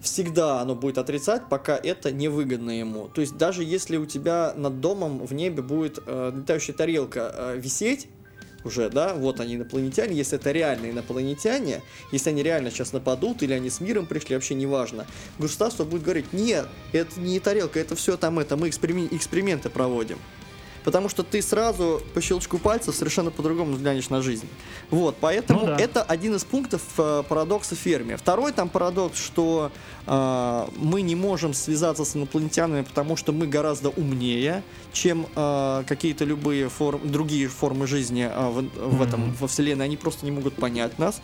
всегда оно будет отрицать, пока это невыгодно ему. То есть даже если у тебя над домом в небе будет э, летающая тарелка э, висеть, уже, да, вот они инопланетяне, если это реальные инопланетяне, если они реально сейчас нападут, или они с миром пришли, вообще неважно, государство будет говорить, нет, это не тарелка, это все там это, мы эксперимен- эксперименты проводим. Потому что ты сразу по щелчку пальцев совершенно по-другому взглянешь на жизнь. Вот, поэтому Ну да. это один из пунктов э, парадокса Ферми. Второй там парадокс, что э, мы не можем связаться с инопланетянами, потому что мы гораздо умнее, чем э, какие-то любые форм, другие формы жизни э, в, в этом Мгм. во Вселенной. Они просто не могут понять нас.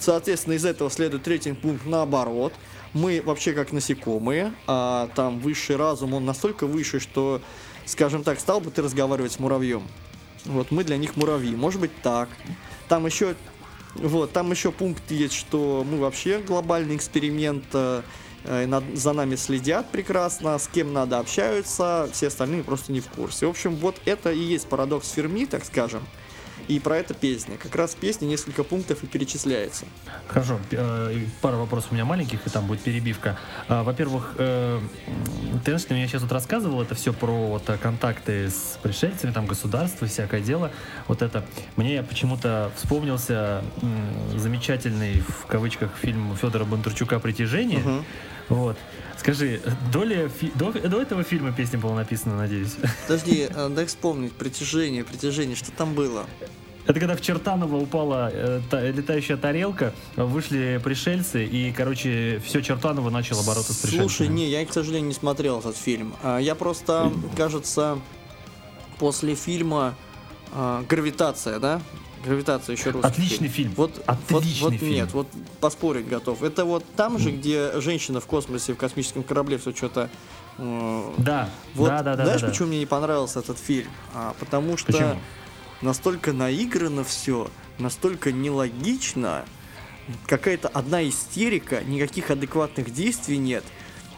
Соответственно, из этого следует третий пункт наоборот. Мы вообще как насекомые, а там высший разум, он настолько выше, что, скажем так, стал бы ты разговаривать с муравьем. Вот мы для них муравьи. Может быть так. Там еще вот, там еще пункт есть, что мы вообще глобальный эксперимент, э, э, над- за нами следят прекрасно, с кем надо общаются, все остальные просто не в курсе. В общем, вот это и есть парадокс Ферми, так скажем. И про это песня. Как раз в песне несколько пунктов и перечисляется. Хорошо, э, пара вопросов у меня маленьких, и там будет перебивка. А, Во-первых, э, ты знаешь, ты мне сейчас вот рассказывал это все про вот э, контакты с пришельцами, там государство, всякое дело. Вот это. Мне почему-то вспомнился замечательный, в кавычках, фильм Федора Бондарчука «Притяжение». Мгм. Вот. Скажи, до, ли фи- до, до этого фильма песня была написана, надеюсь? Подожди, э, дай вспомнить. Притяжение, притяжение, что там было? Это когда в Чертаново упала э, та- летающая тарелка, вышли пришельцы, и, короче, все Чертаново начало бороться с пришельцами. Слушай, не, я, к сожалению, не смотрел этот фильм. А, Я просто, кажется, после фильма а, «Гравитация», да? «Гравитация» еще русский Отличный фильм. Вот, вот, Отличный вот фильм. нет, вот поспорить готов. Это вот там же, где женщина в космосе, в космическом корабле все что-то... э, Да, Вот, да, да, да. знаешь, да, да. почему мне не понравился этот фильм? А, потому что Почему? настолько наиграно все, настолько нелогично, какая-то одна истерика, никаких адекватных действий нет.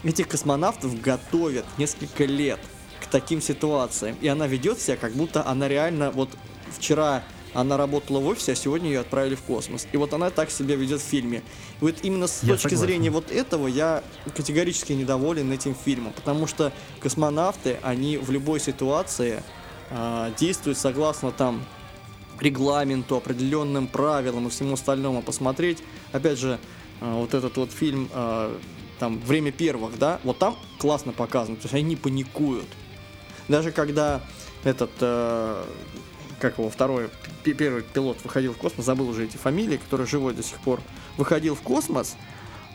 Этих космонавтов готовят несколько лет к таким ситуациям, и она ведет себя, как будто она реально вот вчера она работала в офисе, а сегодня ее отправили в космос. И вот она так себя ведет в фильме. И вот именно с Я точки согласен. зрения вот этого я категорически недоволен этим фильмом, потому что космонавты, они в любой ситуации а, действуют согласно там регламенту, определенным правилам и всему остальному посмотреть. Опять же, а, вот этот вот фильм а, там «Время первых», да, вот там классно показано, то есть они не паникуют. Даже когда этот, э, как его, второй, первый пилот выходил в космос, забыл уже эти фамилии, который живой до сих пор, выходил в космос,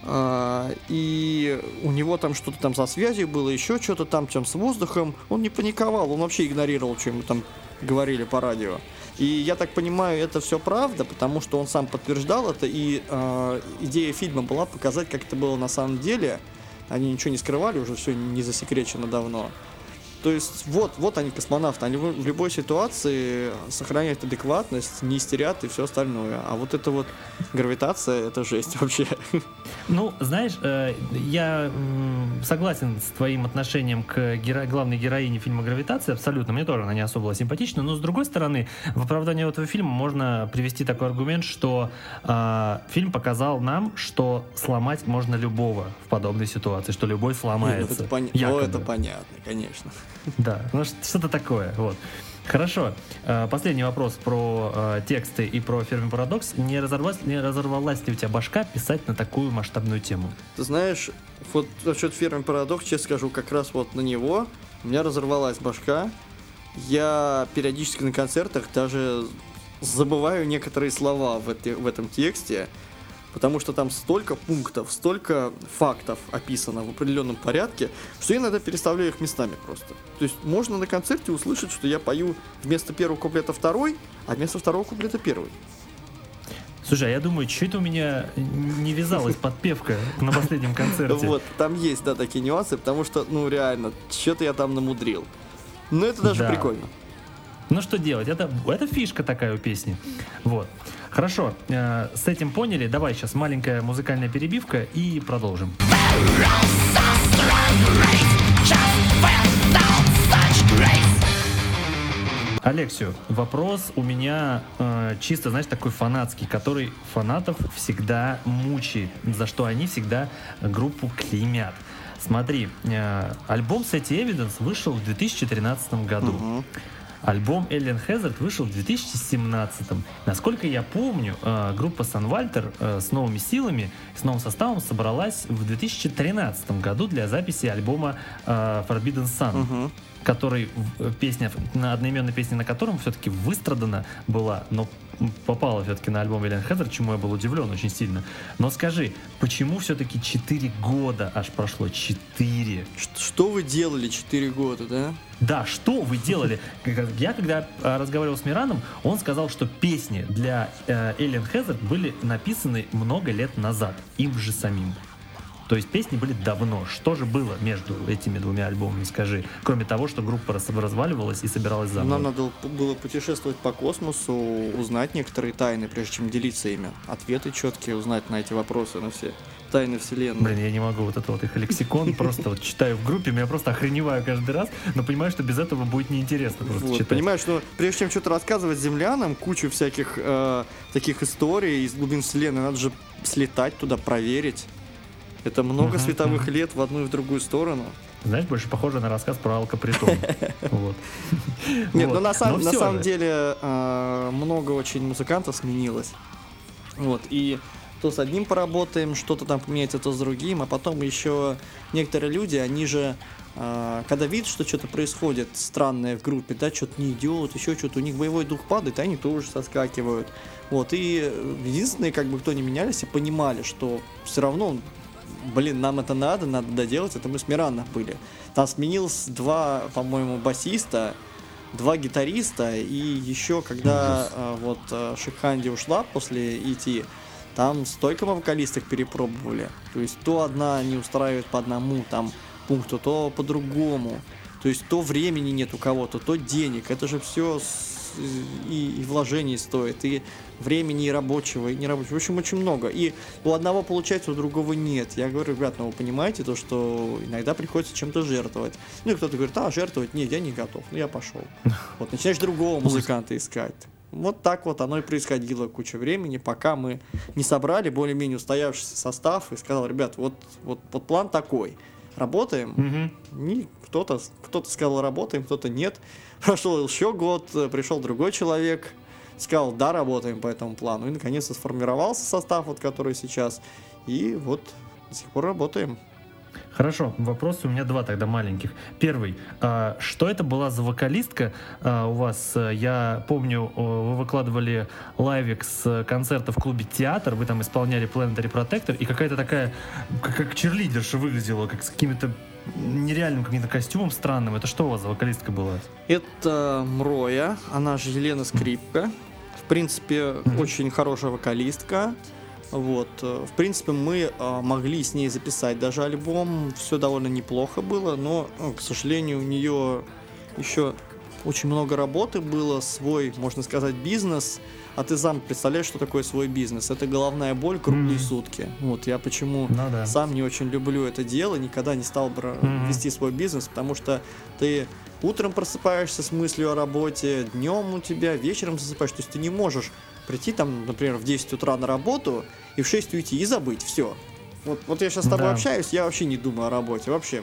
а, и у него там что-то там со связью было, еще что-то там, чем с воздухом, он не паниковал, он вообще игнорировал, что ему там говорили по радио. И я так понимаю, это все правда, потому что он сам подтверждал это, и э, идея фильма была показать, как это было на самом деле. Они ничего не скрывали, уже все не засекречено давно. То есть вот, вот они космонавты, они в любой ситуации сохраняют адекватность, не истерят и все остальное. А вот это вот гравитация, это жесть вообще. Ну, знаешь, э, я согласен с твоим отношением к геро- главной героине фильма «Гравитация», абсолютно. Мне тоже она не особо была симпатична, но с другой стороны, в оправдании этого фильма можно привести такой аргумент, что э, фильм показал нам, что сломать можно любого в подобной ситуации, что любой Ну, сломается. это, поня- ну, это понятно, конечно. Да, ну что-то такое, вот. Хорошо. Э, Последний вопрос про э, тексты и про ферми парадокс. Не разорвалась, не разорвалась ли у тебя башка писать на такую масштабную тему? Ты знаешь, вот насчет фирмы Парадокс, честно скажу, как раз вот на него у меня разорвалась башка. Я периодически на концертах даже забываю некоторые слова в, этой- в этом тексте, потому что там столько пунктов, столько фактов описано в определенном порядке, что я иногда переставляю их местами просто. То есть можно на концерте услышать, что я пою вместо первого куплета второй, а вместо второго куплета первый. Слушай, а я думаю, что это у меня не вязалась подпевка на последнем концерте? Вот, там есть, да, такие нюансы, потому что, ну, реально, что-то я там намудрил. Но это даже Да. прикольно. Ну что делать? Это, это фишка такая у песни. Вот. Хорошо, э, с этим поняли. Давай сейчас маленькая музыкальная перебивка и продолжим. Алексию, вопрос у меня э, чисто, знаешь, такой фанатский, который фанатов всегда мучает, за что они всегда группу клеймят. Смотри, э, альбом Сети Evidence вышел в 2013 году. Мгм. Альбом Alien Hazard вышел в 2017. Насколько я помню, э, группа Санвальтер э, с новыми силами, с новым составом собралась в 2013 году для записи альбома э, Forbidden Sun Мгм. который песня, на одноименной песне на котором все-таки выстрадана была, но попала все-таки на альбом Элен Хезер, чему я был удивлен очень сильно. Но скажи, почему все-таки 4 года аж прошло? 4. Ш- Что вы делали 4 года, да? Да, что вы делали? Я когда а, разговаривал с Мираном, он сказал, что песни для э, Эллен Хезер были написаны много лет назад, им же самим. То есть песни были давно. Что же было между этими двумя альбомами, скажи? Кроме того, что группа разваливалась и собиралась заново. Нам надо было путешествовать по космосу, узнать некоторые тайны, прежде чем делиться ими. Ответы четкие узнать на эти вопросы, на все тайны вселенной. Блин, я не могу вот это вот их лексикон, просто вот читаю в группе, меня просто охреневаю каждый раз, но понимаю, что без этого будет неинтересно просто Вот, читать. понимаешь, что прежде чем что-то рассказывать землянам, кучу всяких э, таких историй из глубин вселенной, надо же слетать туда, проверить. Это много Мгм, световых мгм. лет в одну и в другую сторону. Знаешь, больше похоже на рассказ про алкопритон. Вот. Нет, ну на, самом деле э, много очень музыкантов сменилось. Вот, и то с одним поработаем, что-то там поменяется, то с другим, а потом еще некоторые люди, они же, э, когда видят, что что-то происходит странное в группе, да, что-то не идет, еще что-то, у них боевой дух падает, они тоже соскакивают. Вот, и единственные, как бы, кто не менялись и понимали, что все равно, блин, нам это надо, надо доделать, это мы с Миранов были. Там сменилось два, по-моему, басиста, два гитариста, и еще когда э, вот э, Шикханди ушла после идти, там столько мы вокалисток перепробовали. То есть то одна не устраивает по одному там пункту, то по-другому. То есть то времени нет у кого-то, то денег. Это же все и, и вложений стоит, и времени и рабочего, и нерабочего. В общем, очень много. И у одного получается, у другого нет. Я говорю, ребят, ну вы понимаете то, что иногда приходится чем-то жертвовать. Ну и кто-то говорит, а, жертвовать? Нет, я не готов. Ну я пошел. Вот начинаешь другого музыканта искать. Вот так вот оно и происходило куча времени, пока мы не собрали более-менее устоявшийся состав и сказал, ребят, вот, вот, вот план такой. Работаем, Мгм. и кто-то, кто-то сказал работаем, кто-то нет. Прошел еще год, э, пришел другой человек, сказал, да, работаем по этому плану. И наконец-то сформировался состав, вот который сейчас. И вот до сих пор работаем. Хорошо, вопросы у меня два тогда маленьких. Первый, а, что это была за вокалистка а, у вас? э, Я помню, вы выкладывали лайвик с концерта в клубе «Театр», вы там исполняли Planetary Protector, и какая-то такая, как, как черлидерша выглядела, как с какими-то нереальным каким-то костюмом странным. Это что у вас за вокалистка была? Это Мроя, она же Елена Скрипка. В принципе, очень хорошая вокалистка. Вот. э, В принципе, мы э, могли с ней записать даже альбом. Все довольно неплохо было, но, э, к сожалению, у нее еще очень много работы было, свой, можно сказать, бизнес. А ты сам представляешь, что такое свой бизнес? Это головная боль круглые Мгм. сутки. Вот я почему Ну да. сам не очень люблю это дело, никогда не стал бы Мгм. вести свой бизнес, потому что ты утром просыпаешься с мыслью о работе, днем у тебя, вечером засыпаешь. То есть ты не можешь прийти там, например, в 10 утра на работу и в 6 уйти и забыть все. Вот, вот я сейчас с тобой Да. общаюсь, я вообще не думаю о работе. Вообще.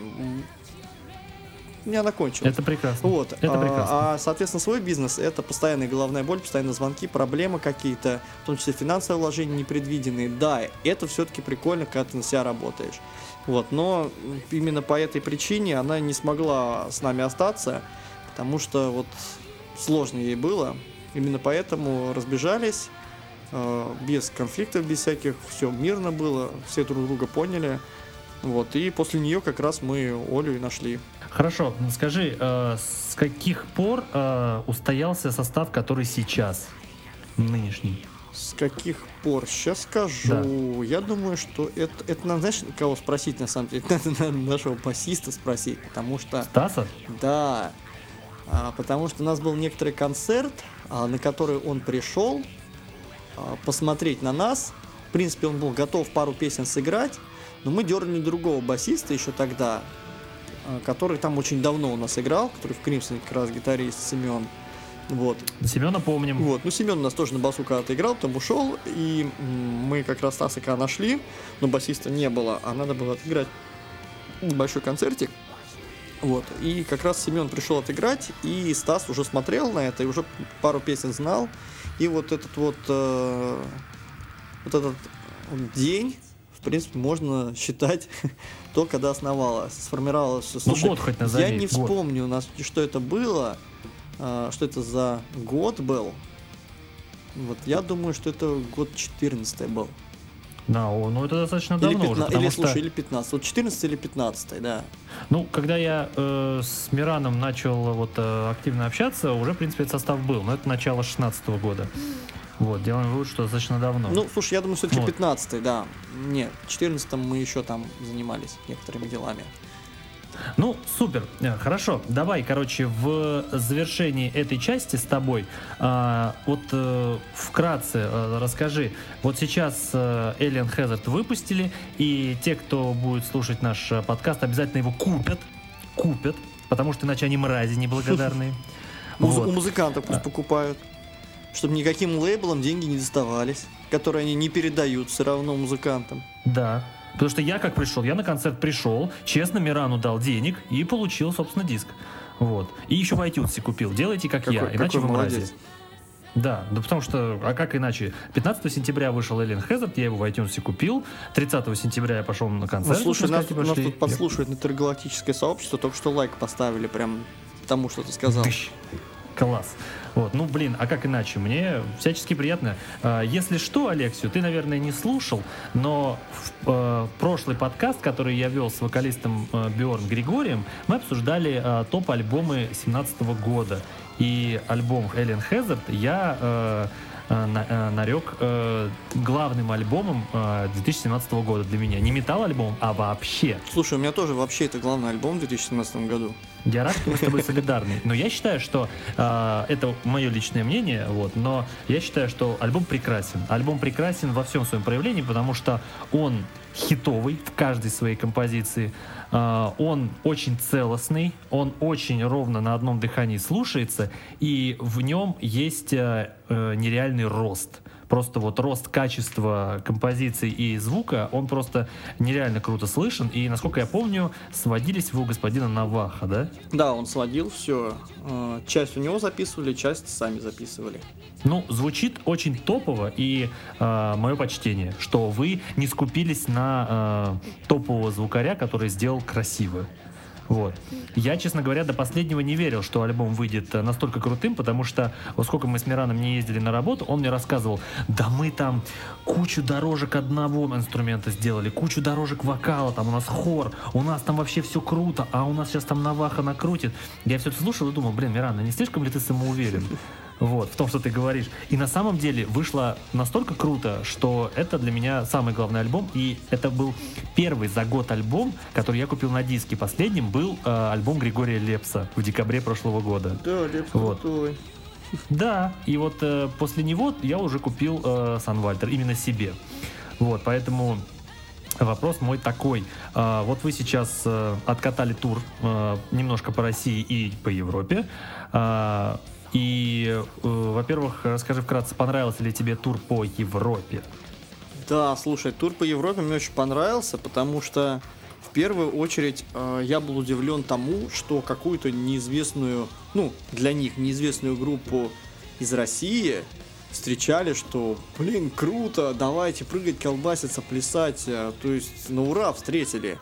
У меня она кончилась. Это прекрасно. Вот. Это а, прекрасно. а, соответственно, свой бизнес это постоянная головная боль, постоянные звонки, проблемы какие-то, в том числе финансовые вложения непредвиденные. Да, это все-таки прикольно, когда ты на себя работаешь. Вот, но именно по этой причине она не смогла с нами остаться, потому что вот сложно ей было. Именно поэтому разбежались, э, без конфликтов, без всяких, все мирно было, все друг друга поняли. Вот, и после нее как раз мы Олю и нашли. Хорошо, скажи, э, с каких пор э, устоялся состав, который сейчас, нынешний? С каких пор? Сейчас скажу. Я думаю, что это, это надо, знаешь, кого спросить на самом деле? Надо, наверное, нашего басиста спросить, потому что, Стаса? да, а, потому что у нас был некоторый концерт, на который он пришел а, посмотреть на нас. В принципе, он был готов пару песен сыграть, но мы дернули другого басиста еще тогда, а, который там очень давно у нас играл, который в Кримсоне как раз гитарист Семен. Вот. Семена помним. Вот, ну Семен у нас тоже на басу когда-то играл, потом ушел, и мы как раз Стаса когда нашли, но басиста не было, а надо было отыграть небольшой концертик. Вот, и как раз Семен пришел отыграть, и Стас уже смотрел на это, и уже пару песен знал, и вот этот вот, э, вот этот день, в принципе, можно считать то, когда основалась, сформировалась. Слушай, год хоть назови, я не год. вспомню, у нас что это было, а, что это за год был. Вот я думаю, что это год 14 был. Да, о, ну это достаточно Или, давно 15, уже, или, что, слушай, или 15. Вот 14 или 15, да. ну, когда я э, с Мираном начал вот э, активно общаться, уже, в принципе, этот состав был, но это начало 16 года. Вот, делаем вывод, что достаточно давно. Ну, слушай, я думаю, все-таки Вот. 15 да. Нет, в 14 мы еще там занимались некоторыми делами. Ну, супер, Э, хорошо. Давай, короче, в завершении этой части с тобой, а, вот э, вкратце э, расскажи. Вот сейчас э, Alien Hazard выпустили, и те, кто будет слушать наш э, подкаст, обязательно его купят. Купят, потому что иначе они мрази неблагодарные. Вот. У музыкантов пусть А. покупают. Чтобы никаким лейблам деньги не доставались. Которые они не передают все равно музыкантам. Да. Потому что я как пришел, я на концерт пришел, честно Мирану дал денег и получил, собственно, диск. Вот. И еще в iTunes купил. Делайте как я, Какой- иначе какой вы мрази. молодец. Да, да потому что, а как иначе? 15 сентября вышел Alien Hazard, я его в iTunes купил. 30 сентября я пошел на Ну, концерт. слушай, мы нас, Катей нас пошли. тут подслушивает интергалактическое сообщество, только что лайк поставили прям тому, что ты сказал. Тыщ. Класс. Вот, ну блин, а как иначе? Мне всячески приятно. А, Если что, Алексию, ты, наверное, не слушал, но в э, прошлый подкаст, который я вел с вокалистом э, Бjorn Григорием, мы обсуждали э, топ-альбомы 2017 года. И альбом Alien Hazard я нарек э, главным альбомом э, 2017 года для меня. Не металл-альбом, а вообще. Слушай, у меня тоже вообще это главный альбом в 2017 году. Я рад, что мы с тобой солидарны. Но я считаю, что э, это мое личное мнение, вот, но я считаю, что альбом прекрасен. Альбом прекрасен во всем своем проявлении, потому что он хитовый в каждой своей композиции. Э, он очень целостный, он очень ровно на одном дыхании слушается, и в нем есть э, э, нереальный рост. Просто вот рост качества композиции и звука, он просто нереально круто слышен. И, насколько я помню, сводились вы у господина Наваха, да? Да, он сводил все. Часть у него записывали, часть сами записывали. Ну, звучит очень топово, и мое почтение, что вы не скупились на э, топового звукаря, который сделал красиво. Вот. Я, честно говоря, до последнего не верил, что альбом выйдет э, настолько крутым, потому что, вот сколько мы с Мираном не ездили на работу, он мне рассказывал, да мы там кучу дорожек одного инструмента сделали, кучу дорожек вокала, там у нас хор, у нас там вообще все круто, а у нас сейчас там Наваха накрутит. Я все это слушал и думал, блин, Миран, а не слишком ли ты самоуверен? Вот, в том, что ты говоришь. И на самом деле вышло настолько круто, что это для меня самый главный альбом. И это был первый за год альбом, который я купил на диске. Последним был э, альбом Григория Лепса в декабре прошлого года. Да, Лепс Вот. крутой. Да, и вот э, после него я уже купил э, Санвальтер именно себе. Вот, поэтому вопрос мой такой. А, вот вы сейчас э, откатали тур э, немножко по России и по Европе. И, э, во-первых, расскажи вкратце, понравился ли тебе тур по Европе? Да, слушай, тур по Европе мне очень понравился, потому что в первую очередь э, я был удивлен тому, что какую-то неизвестную, ну, для них неизвестную группу из России встречали, что, блин, круто, давайте прыгать, колбаситься, плясать, э, то есть на ура встретили.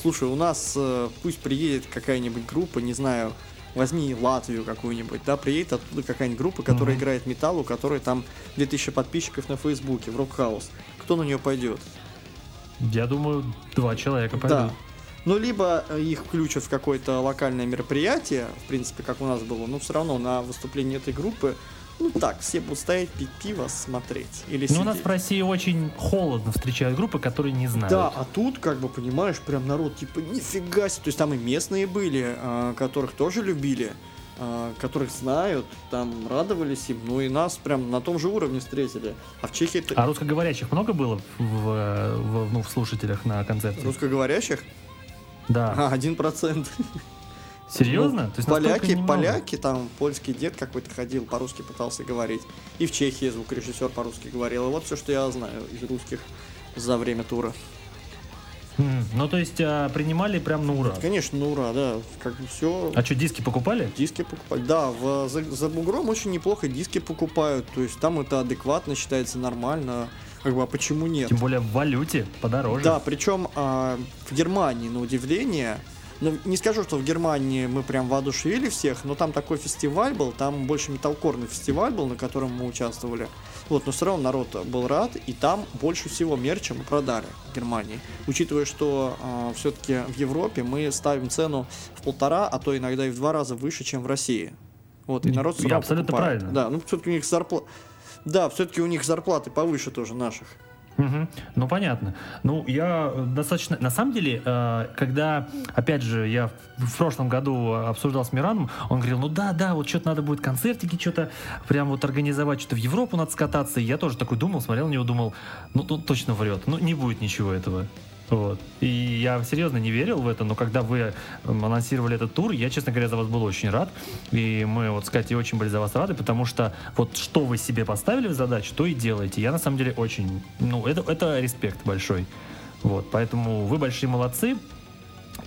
Слушай, у нас э, пусть приедет какая-нибудь группа, не знаю, возьми Латвию какую-нибудь, да, приедет оттуда какая-нибудь группа, которая Мгм. играет металл, у которой там 2000 подписчиков на Фейсбуке, в Рокхаус. Кто на нее пойдет? Я думаю, два человека Да. пойдут. Ну, либо э, их включат в какое-то локальное мероприятие, в принципе, как у нас было, но все равно на выступление этой группы, ну так, все будут стоять, пить пиво, смотреть. Или Но Ну, у нас в России очень холодно встречают группы, которые не знают. Да, а тут, как бы, понимаешь, прям народ, типа, нифига себе. То есть там и местные были, а, которых тоже любили, а, которых знают, там радовались им, ну и нас прям на том же уровне встретили. А в Чехии А русскоговорящих много было в, в- в- ну, в слушателях на концерте? русскоговорящих Да. а, один процент. Серьезно? Ну, То есть поляки, поляки, там польский дед какой-то ходил, по-русски пытался говорить. И в Чехии звукорежиссер по-русски говорил. И вот все, что я знаю из русских за время тура. М, Ну, то есть а, принимали прям на ура. Конечно, ну ура, да. Как бы все. А что, диски покупали? Диски покупали. Да, в, за, за бугром очень неплохо диски покупают. То есть там это адекватно считается нормально. Как бы, а почему нет? Тем более в валюте подороже. Да, причем а, в Германии, на удивление, ну, не скажу, что в Германии мы прям воодушевили всех, но там такой фестиваль был, там больше металкорный фестиваль был, на котором мы участвовали. Вот, но все равно народ был рад, и там больше всего мерча мы продали в Германии. Учитывая, что все-таки в Европе мы ставим цену в полтора, а то иногда и в два раза выше, чем в России. Вот, и народ всё Я равно абсолютно покупает. правильно. Да, ну все-таки у них зарплата Да, все-таки у них зарплаты повыше тоже наших. Мгм. Ну, понятно. Ну, я достаточно... На самом деле, э, когда, опять же, я в прошлом году обсуждал с Мираном, он говорил, ну да, да, вот что-то надо будет концертики, что-то прям вот организовать, что-то в Европу надо скататься. И я тоже такой думал, смотрел на него, думал, ну, тут точно врет, ну, не будет ничего этого. Вот. И я серьезно не верил в это, но когда вы м, анонсировали этот тур, я, честно говоря, за вас был очень рад. И мы вот с Катей очень были за вас рады, потому что вот что вы себе поставили в задачу, то и делаете. Я на самом деле очень, ну, это, это респект большой. Вот, поэтому вы большие молодцы.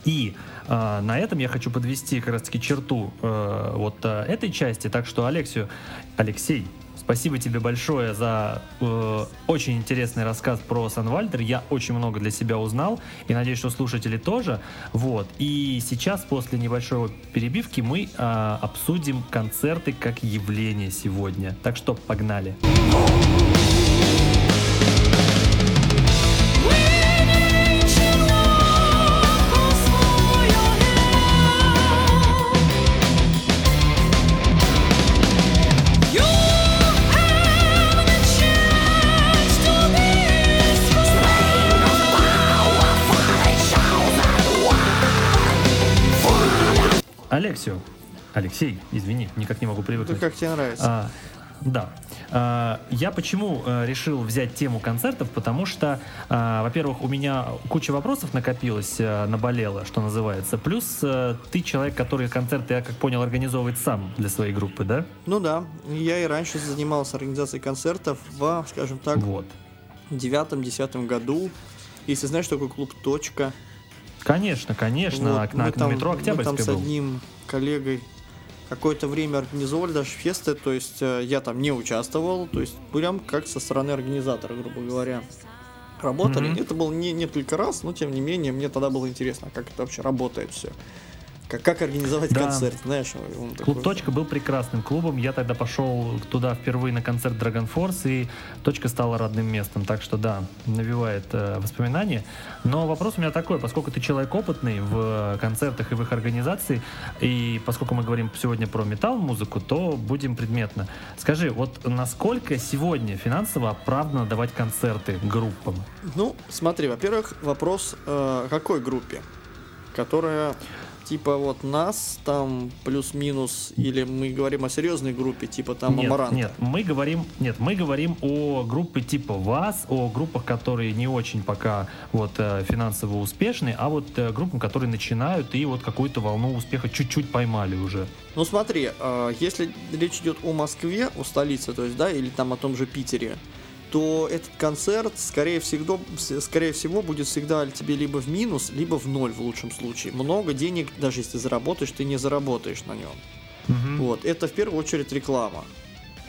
И а, на этом я хочу подвести как раз-таки черту э, вот а, этой части. Так что, Алексию, Алексей, спасибо тебе большое за э, очень интересный рассказ про Сан-Вальтер. Я очень много для себя узнал и надеюсь, что слушатели тоже. Вот. И сейчас, после небольшой перебивки, мы а, обсудим концерты как явление сегодня. Так что погнали. Алексей, извини, никак не могу Ну, привыкнуть. как тебе нравится? А, да. А, я почему э, решил взять тему концертов? Потому что, а, во-первых, у меня куча вопросов накопилось, э, наболело, что называется. Плюс э, ты человек, который концерты, я как понял, организовывает сам для своей группы, да? Ну да, я и раньше занимался организацией концертов в, скажем так, Вот. девятом-десятом году. Если знаешь, что такое клуб «Точка», Конечно, конечно. Вот, на, мы на там- метро Мы там Октябрьская с одним коллегой какое-то время организовали даже фесты, то есть э, я там не участвовал, то есть прям как со стороны организатора, грубо говоря. Работали. Мгм. Это было не несколько раз, но тем не менее мне тогда было интересно, как это вообще работает все. Как, как организовать Да. концерт, знаешь? он Клуб такой- «Точка» был прекрасным клубом. Я тогда пошел туда впервые на концерт Dragon Force, и «Точка» стала родным местом. Так что да, навевает э, воспоминания. Но вопрос у меня такой, поскольку ты человек опытный в концертах и в их организации, и поскольку мы говорим сегодня про металл-музыку, то будем предметно. Скажи, вот насколько сегодня финансово оправданно давать концерты группам? Ну, смотри, во-первых, вопрос, э, какой группе? Которая типа вот нас там плюс-минус, или мы говорим о серьезной группе, типа там нет, Амаранта? нет, мы говорим, нет, мы говорим о группе типа вас, о группах, которые не очень пока вот э, финансово успешны, а вот э, группам, которые начинают и вот какую-то волну успеха чуть-чуть поймали уже. Ну смотри, э, если речь идет о Москве, о столице, то есть, да, или там о том же Питере, то этот концерт, скорее всего, скорее всего, будет всегда тебе либо в минус, либо в ноль в лучшем случае. Много денег, даже если заработаешь, ты не заработаешь на нем. Мгм. Вот, это в первую очередь реклама.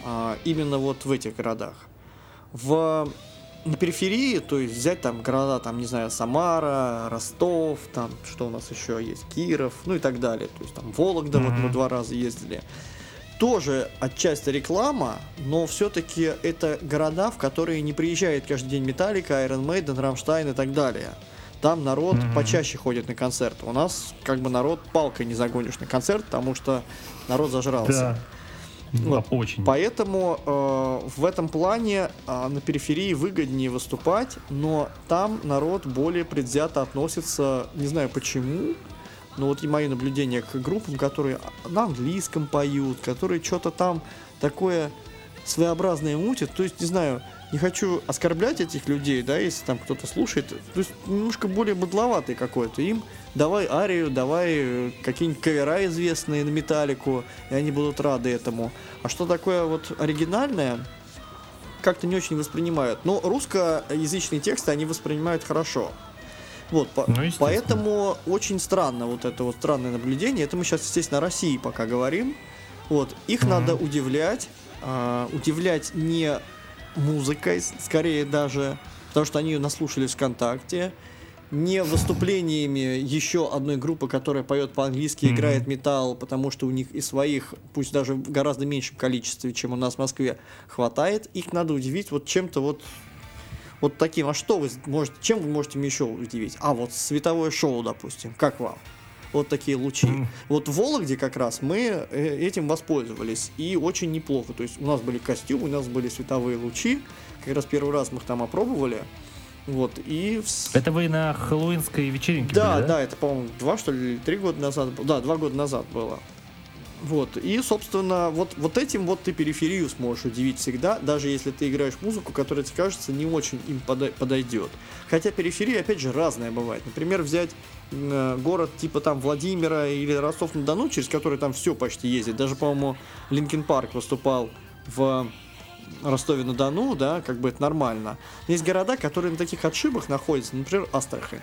А, именно вот в этих городах. В на периферии, то есть взять там города, там, не знаю, Самара, Ростов, там, что у нас еще есть, Киров, ну и так далее. То есть там Вологда, вот мы два раза ездили. Тоже отчасти реклама, но все-таки это города, в которые не приезжает каждый день Металлика, Iron Maiden, Рамштайн и так далее. Там народ Мгм. почаще ходит на концерты. У нас как бы народ палкой не загонишь на концерт, потому что народ зажрался. Да. Вот. Очень. Поэтому э, в этом плане э, на периферии выгоднее выступать, но там народ более предвзято относится, не знаю почему, но вот и мои наблюдения к группам, которые на английском поют, которые что-то там такое своеобразное мутят, то есть, не знаю, не хочу оскорблять этих людей, да, если там кто-то слушает, то есть немножко более быдловатый какой-то, им давай арию, давай э, какие-нибудь кавера известные на металлику, и они будут рады этому. А что такое вот оригинальное, как-то не очень воспринимают. Но русскоязычные тексты они воспринимают хорошо. Вот, по- Ну, поэтому очень странно вот это вот странное наблюдение. Это мы сейчас, естественно, о России пока говорим. Вот, их Мгм. надо удивлять, а, удивлять не музыкой, скорее даже, потому что они ее наслушались ВКонтакте, не выступлениями еще одной группы, которая поет по-английски, Мгм. играет металл, потому что у них и своих, пусть даже в гораздо меньшем количестве, чем у нас в Москве, хватает. Их надо удивить вот чем-то вот вот таким. А что вы можете, чем вы можете меня еще удивить? А вот световое шоу, допустим, как вам? Вот такие лучи. Мгм. Вот в Вологде как раз мы э, этим воспользовались. И очень неплохо. То есть у нас были костюмы, у нас были световые лучи. Как раз первый раз мы их там опробовали. Вот, и... Это вы на хэллоуинской вечеринке да, были, да, это, по-моему, два, что ли, или три года назад. Да, два года назад было. Вот, и, собственно, вот, вот этим вот ты периферию сможешь удивить всегда, даже если ты играешь музыку, которая тебе кажется не очень им подойдет. Хотя периферия, опять же, разная бывает. Например, взять э, город типа там Владимира или Ростов-на-Дону, через который там все почти ездит. Даже, по-моему, Линкен Парк выступал в Ростове-на-Дону, да, как бы это нормально. Но есть города, которые на таких отшибах находятся, например, Астрахань.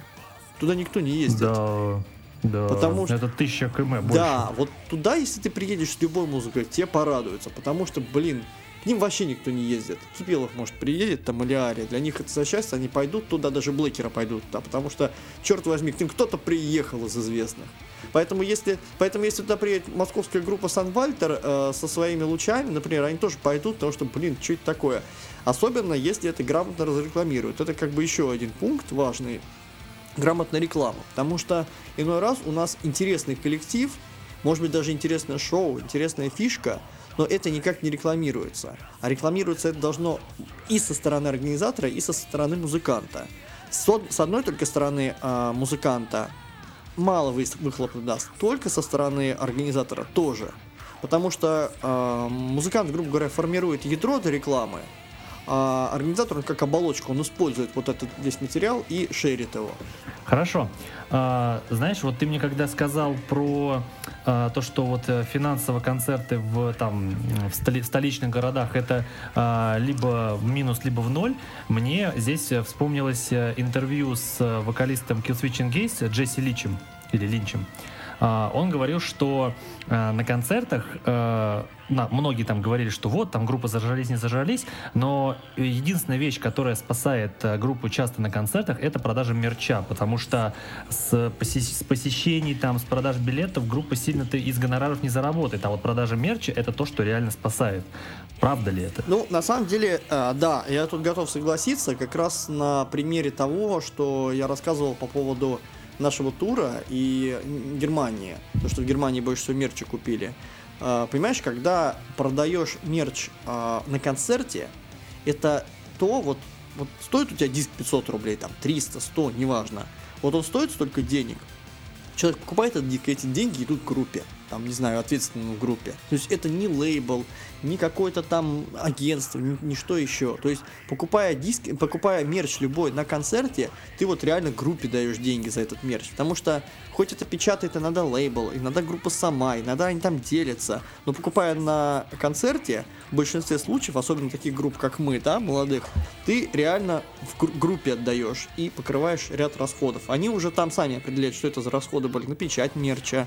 Туда никто не ездит. Да, да. Потому что- Это тысяча км больше. Да, вот туда, если ты приедешь с любой музыкой, тебе порадуются, потому что, блин, к ним вообще никто не ездит. Кипелов, может, приедет там или Ария. Для них это за счастье, они пойдут туда, даже Блэкера пойдут туда, потому что, черт возьми, к ним кто-то приехал из известных. Поэтому если, поэтому если туда приедет московская группа Сан-Вальтер э, со своими лучами, например, они тоже пойдут, потому что, блин, что это такое? Особенно, если это грамотно разрекламируют. Это как бы еще один пункт важный грамотная реклама. Потому что иной раз у нас интересный коллектив, может быть даже интересное шоу, интересная фишка, но это никак не рекламируется. А рекламируется это должно и со стороны организатора, и со стороны музыканта. С, од- с одной только стороны а, музыканта мало выхлопа даст, только со стороны организатора тоже. Потому что а, музыкант, грубо говоря, формирует ядро для рекламы, а организатор, как оболочку, он использует вот этот весь материал и шерит его. Хорошо. А, знаешь, вот ты мне когда сказал про а, то, что вот э, финансово концерты в там в столи- столичных городах это а, либо в минус, либо в ноль, мне здесь э, вспомнилось э, интервью с вокалистом Killswitch Engage Джесси Личем или Линчем. А, Он говорил, что э, на концертах э, многие там говорили, что вот там группа зажрались, не зажрались, но единственная вещь, которая спасает э, группу часто на концертах, это продажа мерча, потому что с, поси- с посещений, там, с продаж билетов группа сильно-то из гонораров не заработает, а вот продажа мерча это то, что реально спасает. Правда ли это? Ну, на самом деле, да, я тут готов согласиться, как раз на примере того, что я рассказывал по поводу нашего тура и Германии, то, что в Германии больше всего мерча купили. Э, Понимаешь, когда продаешь мерч э, на концерте, это то, вот, вот стоит у тебя диск 500 рублей, там 300, 100, неважно. Вот он стоит столько денег, человек покупает этот диск, эти деньги идут к группе, там, не знаю, ответственному группе. То есть это не лейбл, не какое-то там агентство, ни, ни что еще. То есть покупая диск, покупая мерч любой на концерте, ты вот реально группе даешь деньги за этот мерч. Потому что хоть это печатает иногда лейбл, иногда группа сама, иногда они там делятся, но покупая на концерте, в большинстве случаев, особенно таких групп, как мы, да, молодых, ты реально в гру- группе отдаешь и покрываешь ряд расходов. Они уже там сами определяют, что это за расходы были на печать мерча,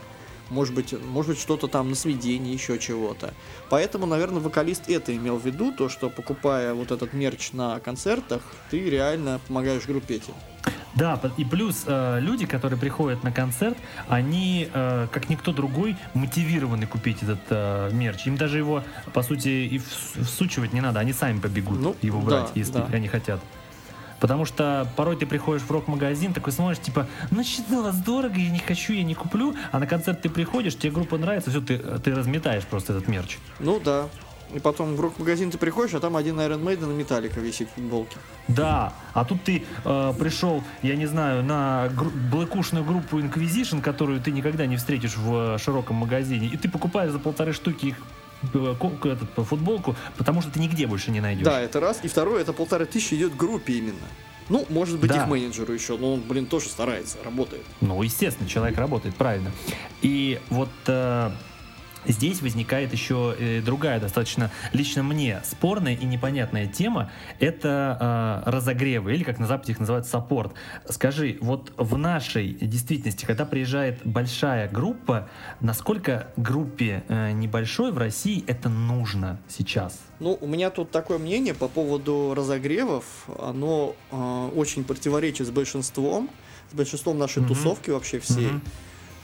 может быть, может быть что-то там на сведении, еще чего-то. Поэтому, наверное, вокалист это имел в виду, то, что покупая вот этот мерч на концертах, ты реально помогаешь группе этим. Да, и плюс э, люди, которые приходят на концерт, они, э, как никто другой, мотивированы купить этот э, мерч. Им даже его, по сути, и вс- всучивать не надо, они сами побегут Ну, его брать, да, если да. они хотят. Потому что порой ты приходишь в рок-магазин, такой смотришь, типа, ну что вас дорого, я не хочу, я не куплю. А на концерт ты приходишь, тебе группа нравится, все, ты, ты разметаешь просто этот мерч. Ну да. И потом в рок-магазин ты приходишь, а там один Iron Maiden и Металлика висит в футболке. Да, а тут ты э, пришел, я не знаю, на гру- блэкушную группу Inquisition, которую ты никогда не встретишь в э, широком магазине, и ты покупаешь за полторы штуки их этот, футболку, потому что ты нигде больше не найдешь. Да, это раз. И второе, это полторы тысячи идет группе именно. Ну, может быть, Да. их менеджеру еще, но он, блин, тоже старается, работает. Ну, естественно, человек работает правильно. И вот э, здесь возникает еще э, другая достаточно лично мне спорная и непонятная тема. Это э, разогревы, или как на Западе их называют саппорт. Скажи, вот в нашей действительности, когда приезжает большая группа, насколько группе э, небольшой в России это нужно сейчас? Ну, у меня тут такое мнение по поводу разогревов. Оно э, очень противоречит с большинством, с большинством нашей Мгм. тусовки вообще всей. Мгм.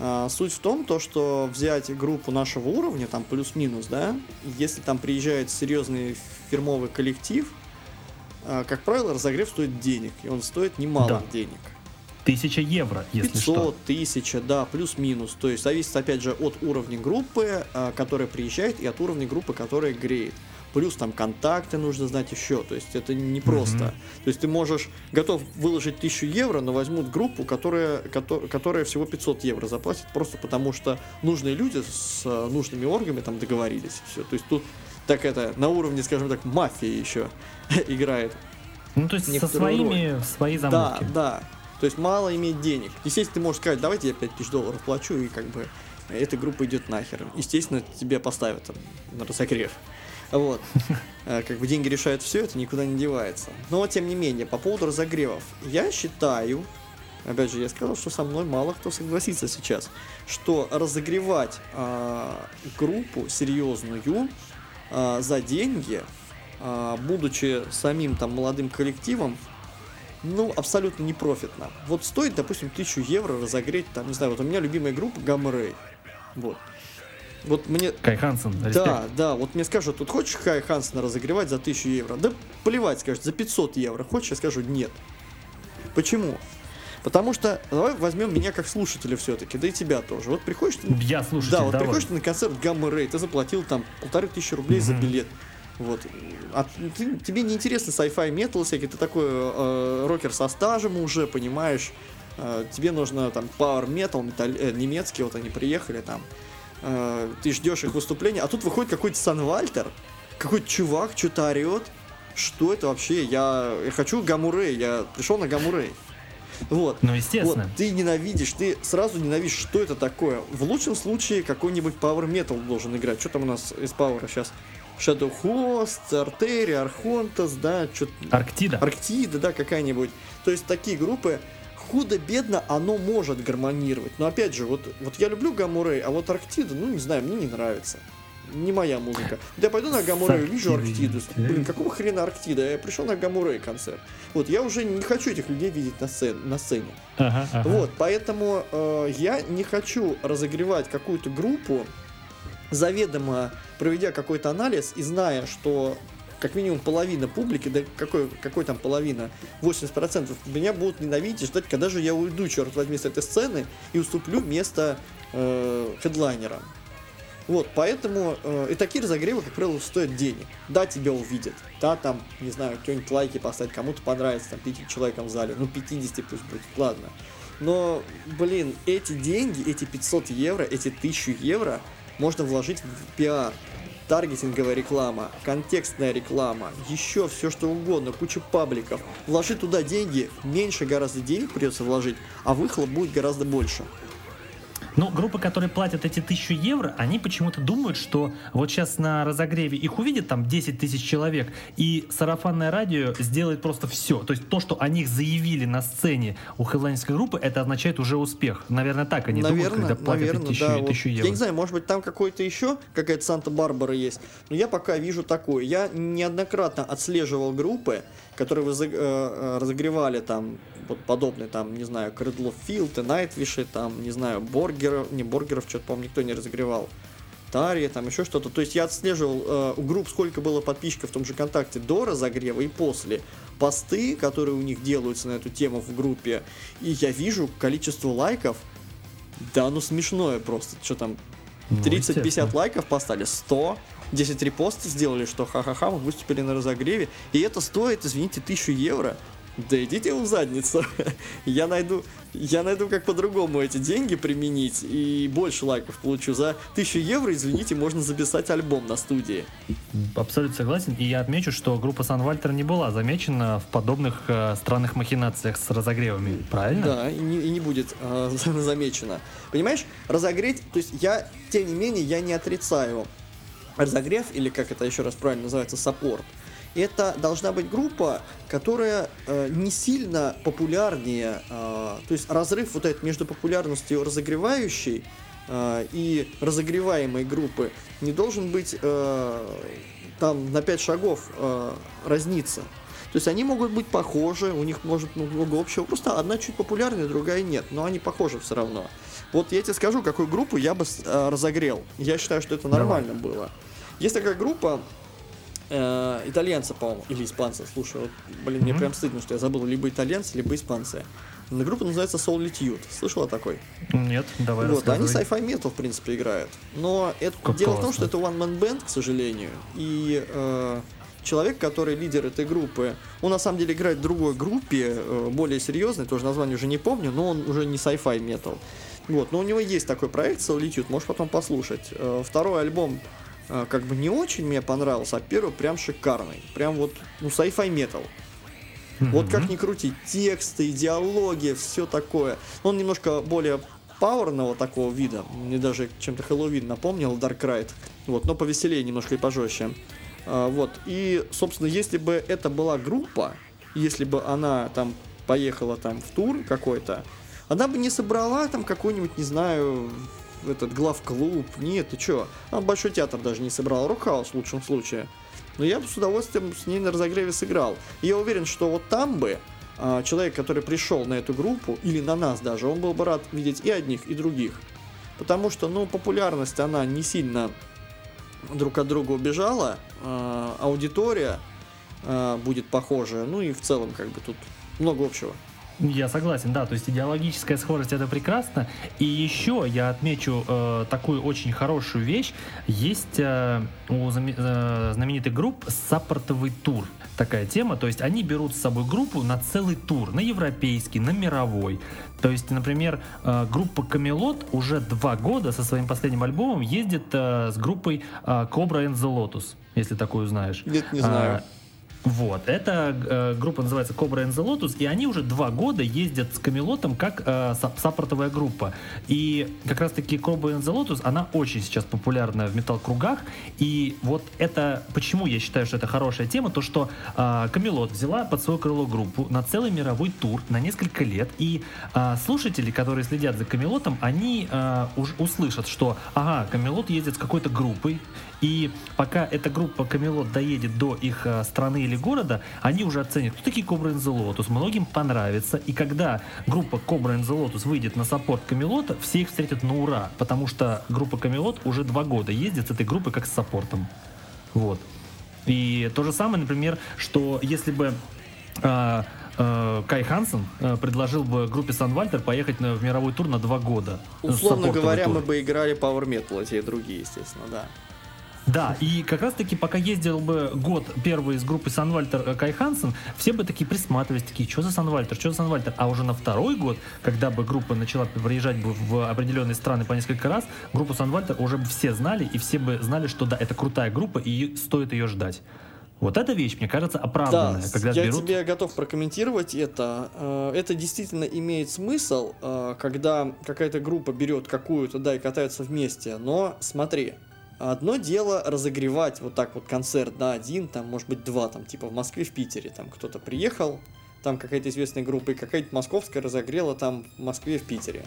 А, Суть в том, то, что взять группу нашего уровня, там плюс-минус, да, если там приезжает серьезный фирмовый коллектив, а, как правило, разогрев стоит денег, и он стоит немалых Да. денег. 1000 евро, если 500, что. 1000, да, плюс-минус. То есть зависит, опять же, от уровня группы, а, которая приезжает, и от уровня группы, которая греет. Плюс там контакты нужно знать еще. То есть это не просто. Мгм. То есть ты можешь готов выложить 1000 евро, но возьмут группу, которая, кото- которая всего 500 евро заплатит, просто потому что нужные люди с а, нужными органами там договорились. Все. То есть тут так это на уровне, скажем так, мафии еще играет. Ну, то есть со своими, свои замовки. Да, да. То есть мало иметь денег. Естественно, ты можешь сказать, давайте я 5000 долларов плачу, и как бы эта группа идет нахер. Естественно, тебе поставят там на разогрев. Вот. Э, Как бы деньги решают все, это никуда не девается. Но, тем не менее, по поводу разогревов. Я считаю, опять же, я сказал, что со мной мало кто согласится сейчас, что разогревать а, группу серьезную а, за деньги, а, будучи самим там молодым коллективом, ну, абсолютно не профитно. Вот стоит, допустим, тысячу евро разогреть, там, не знаю, вот у меня любимая группа Gamma Ray. Вот. Вот мне... Кай Хансен, респект. Да, да, вот мне скажут, тут хочешь Хай Хансена разогревать за 1000 евро? Да плевать, скажет, за 500 евро. Хочешь, я скажу нет. Почему? Потому что, давай возьмем меня как слушателя все-таки, да и тебя тоже. Вот приходишь ты... Я слушатель, Да, вот давай. приходишь ты на концерт Гамма Рэй, ты заплатил там полторы тысячи рублей за Мгм. билет. Вот. А ты- тебе не интересно sci-fi метал всякий, ты такой э, рокер со стажем уже, понимаешь. Э, тебе нужно там power metal, металл- э, немецкий, вот они приехали там. Э, ты ждешь их выступления, а тут выходит какой-то Санвальтер, какой-то чувак что-то орет. Что это вообще? Я, я хочу Гамурей, я пришел на Гамурей. Вот. Ну, естественно. Вот, ты ненавидишь, ты сразу ненавидишь, что это такое. В лучшем случае какой-нибудь Power Metal должен играть. Что там у нас из Power сейчас? Shadow Host, Артерия, Архонтас, да, что Арктида. Арктида, да, какая-нибудь. То есть такие группы худо-бедно оно может гармонировать. Но опять же, вот, вот я люблю Гамурей, а вот Арктида, ну не знаю, мне не нравится. Не моя музыка. Да я пойду на Гамурей, увижу. Арктиду. Блин, какого хрена Арктида? Я пришел на Гамурей концерт. Вот, я уже не хочу этих людей видеть на, сцен- на сцене. Ага, ага. Вот, поэтому э, я не хочу разогревать какую-то группу, заведомо проведя какой-то анализ и зная, что как минимум половина публики, да какой, какой там половина, 80% меня будут ненавидеть и ждать, когда же я уйду, черт возьми, с этой сцены и уступлю место э, хедлайнера. Вот, поэтому э, и такие разогревы, как правило, стоят денег. Да, тебя увидят. Да, там, не знаю, кто-нибудь лайки поставить, кому-то понравится, там, 50 человеком в зале. Ну, 50 пусть будет, ладно. Но, блин, эти деньги, эти 500 евро, эти 1000 евро можно вложить в пиар. Таргетинговая реклама, контекстная реклама, еще все что угодно, куча пабликов. Вложи туда деньги, меньше гораздо денег придется вложить, а выхлоп будет гораздо больше. Ну, группы, которые платят эти тысячу евро, они почему-то думают, что вот сейчас на разогреве их увидит там 10 тысяч человек, и сарафанное радио сделает просто все. То есть то, что о них заявили на сцене у хедлайнерской группы, это означает уже успех. Наверное, так они думают, наверное, когда платят наверное, тысячу, да. вот. тысячу Я евро. не знаю, может быть, там какой-то еще, какая-то Санта-Барбара есть. Но я пока вижу такое. Я неоднократно отслеживал группы, которые вы разогревали там вот подобные, там, не знаю, Кредло Филд, Найтвиши, там, не знаю, Боргеров, не Боргеров, что-то, по-моему, никто не разогревал. Тария, там еще что-то. То есть я отслеживал э, у групп, сколько было подписчиков в том же ВКонтакте до разогрева и после. Посты, которые у них делаются на эту тему в группе. И я вижу количество лайков. Да, ну смешное просто. Что там, Ну, 30-50 естественно. лайков поставили, 100, 10 репостов сделали, что ха-ха-ха, мы выступили на разогреве. И это стоит, извините, 1000 евро. Да идите в задницу. я найду, я найду, как по-другому эти деньги применить и больше лайков получу. За 1000 евро, извините, можно записать альбом на студии. Абсолютно согласен. И я отмечу, что группа Санвальтер не была замечена в подобных э, странных махинациях с разогревами. Правильно? Да, и не, и не будет э, замечено. Понимаешь, разогреть, то есть я, тем не менее, я не отрицаю разогрев, или как это еще раз правильно называется, саппорт. Это должна быть группа, которая э, не сильно популярнее, э, то есть разрыв вот этот между популярностью разогревающей э, и разогреваемой группы не должен быть э, там на 5 шагов э, разниться. То есть они могут быть похожи, у них может много общего. Просто одна чуть популярнее, другая нет, но они похожи все равно. Вот я тебе скажу, какую группу я бы э, разогрел. Я считаю, что это нормально было. Есть такая группа э, итальянца, по-моему, или испанца. Слушай, вот, блин, мне Мгм. прям стыдно, что я забыл либо итальянцы, либо испанцы. Группа называется Solitude. Слышала о такой? Нет, давай Вот, они sci-fi metal, в принципе, играют. Но это, Как дело в том, классно. что это one-man band, к сожалению. И э, человек, который лидер этой группы, он на самом деле играет в другой группе, э, более серьезной, тоже название уже не помню, но он уже не sci-fi metal. Вот, но у него есть такой проект Solitude, можешь потом послушать. Э, второй альбом как бы не очень мне понравился, а первый прям шикарный. Прям вот, ну, sci-fi metal. Вот как ни крути, тексты, идеология, все такое. Он немножко более пауэрного такого вида. Мне даже чем-то Хэллоуин напомнил, Dark Ride. Вот, но повеселее немножко и пожестче. А, вот. И, собственно, если бы это была группа, если бы она там поехала там в тур какой-то, она бы не собрала там какой-нибудь, не знаю, этот главклуб. Нет, ты чё? Она большой театр даже не собрала. Рокхаус в лучшем случае. Но я бы с удовольствием с ней на разогреве сыграл. И я уверен, что вот там бы а, человек, который пришел на эту группу, или на нас даже, он был бы рад видеть и одних, и других. Потому что, ну, популярность, она не сильно друг от друга убежала, а, аудитория а, будет похожая, ну и в целом, как бы, тут много общего. Я согласен, да, то есть идеологическая скорость это прекрасно. И еще я отмечу э, такую очень хорошую вещь. Есть э, у заме- э, знаменитых групп саппортовый тур. Такая тема, то есть они берут с собой группу на целый тур, на европейский, на мировой. То есть, например, э, группа Камелот уже два года со своим последним альбомом ездит э, с группой э, Cobra and the Lotus, если такую знаешь. Нет, не знаю. А, вот, эта э, группа называется Cobra and the Lotus, и они уже два года ездят с Камелотом как э, сап- саппортовая группа. И как раз-таки Cobra and the Lotus, она очень сейчас популярна в метал-кругах, и вот это, почему я считаю, что это хорошая тема, то что э, Камелот взяла под свое крыло группу на целый мировой тур на несколько лет, и э, слушатели, которые следят за Камелотом, они э, уж услышат, что, ага, Камелот ездит с какой-то группой, и пока эта группа Камелот доедет до их э, страны или города, они уже оценят, кто такие Cobra and the Lotus, многим понравится. И когда группа Cobra and the Lotus выйдет на саппорт Камелота, все их встретят на ура, потому что группа Камелот уже два года ездит с этой группой как с саппортом. Вот. И то же самое, например, что если бы а, а, Кай Хансен а, предложил бы группе Санвальтер поехать на, в мировой тур на два года. Условно говоря, тур. мы бы играли Power Metal, те и другие, естественно, да. Да, и как раз таки, пока ездил бы год первый из группы Санвальтер э, Кай Хансен, все бы такие присматривались, такие, что за Санвальтер, что за Санвальтер? А уже на второй год, когда бы группа начала приезжать бы в определенные страны по несколько раз, группу Санвальтер уже бы все знали, и все бы знали, что да, это крутая группа, и стоит ее ждать. Вот эта вещь, мне кажется, оправданная, Да, когда я берут... тебе готов прокомментировать это. Э, Это действительно имеет смысл, э, когда какая-то группа берет какую-то, да, и катаются вместе. Но смотри, одно дело разогревать вот так вот концерт, да, один, там, может быть, два, там, типа в Москве, в Питере, там кто-то приехал, там какая-то известная группа, и какая-то московская разогрела там в Москве, в Питере.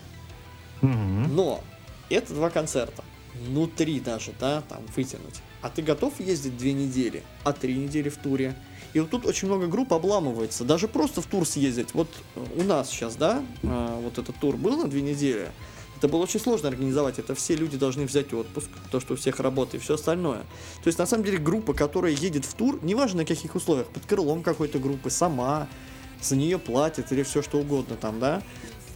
Но это два концерта. Ну, три даже, да, там вытянуть. А ты готов ездить две недели, а три недели в туре? И вот тут очень много групп обламывается. Даже просто в тур съездить. Вот у нас сейчас, да, э, вот этот тур был на две недели. Это было очень сложно организовать. Это все люди должны взять отпуск, то, что у всех работа и все остальное. То есть, на самом деле, группа, которая едет в тур, неважно на каких условиях, под крылом какой-то группы, сама, за нее платят или все что угодно там, да,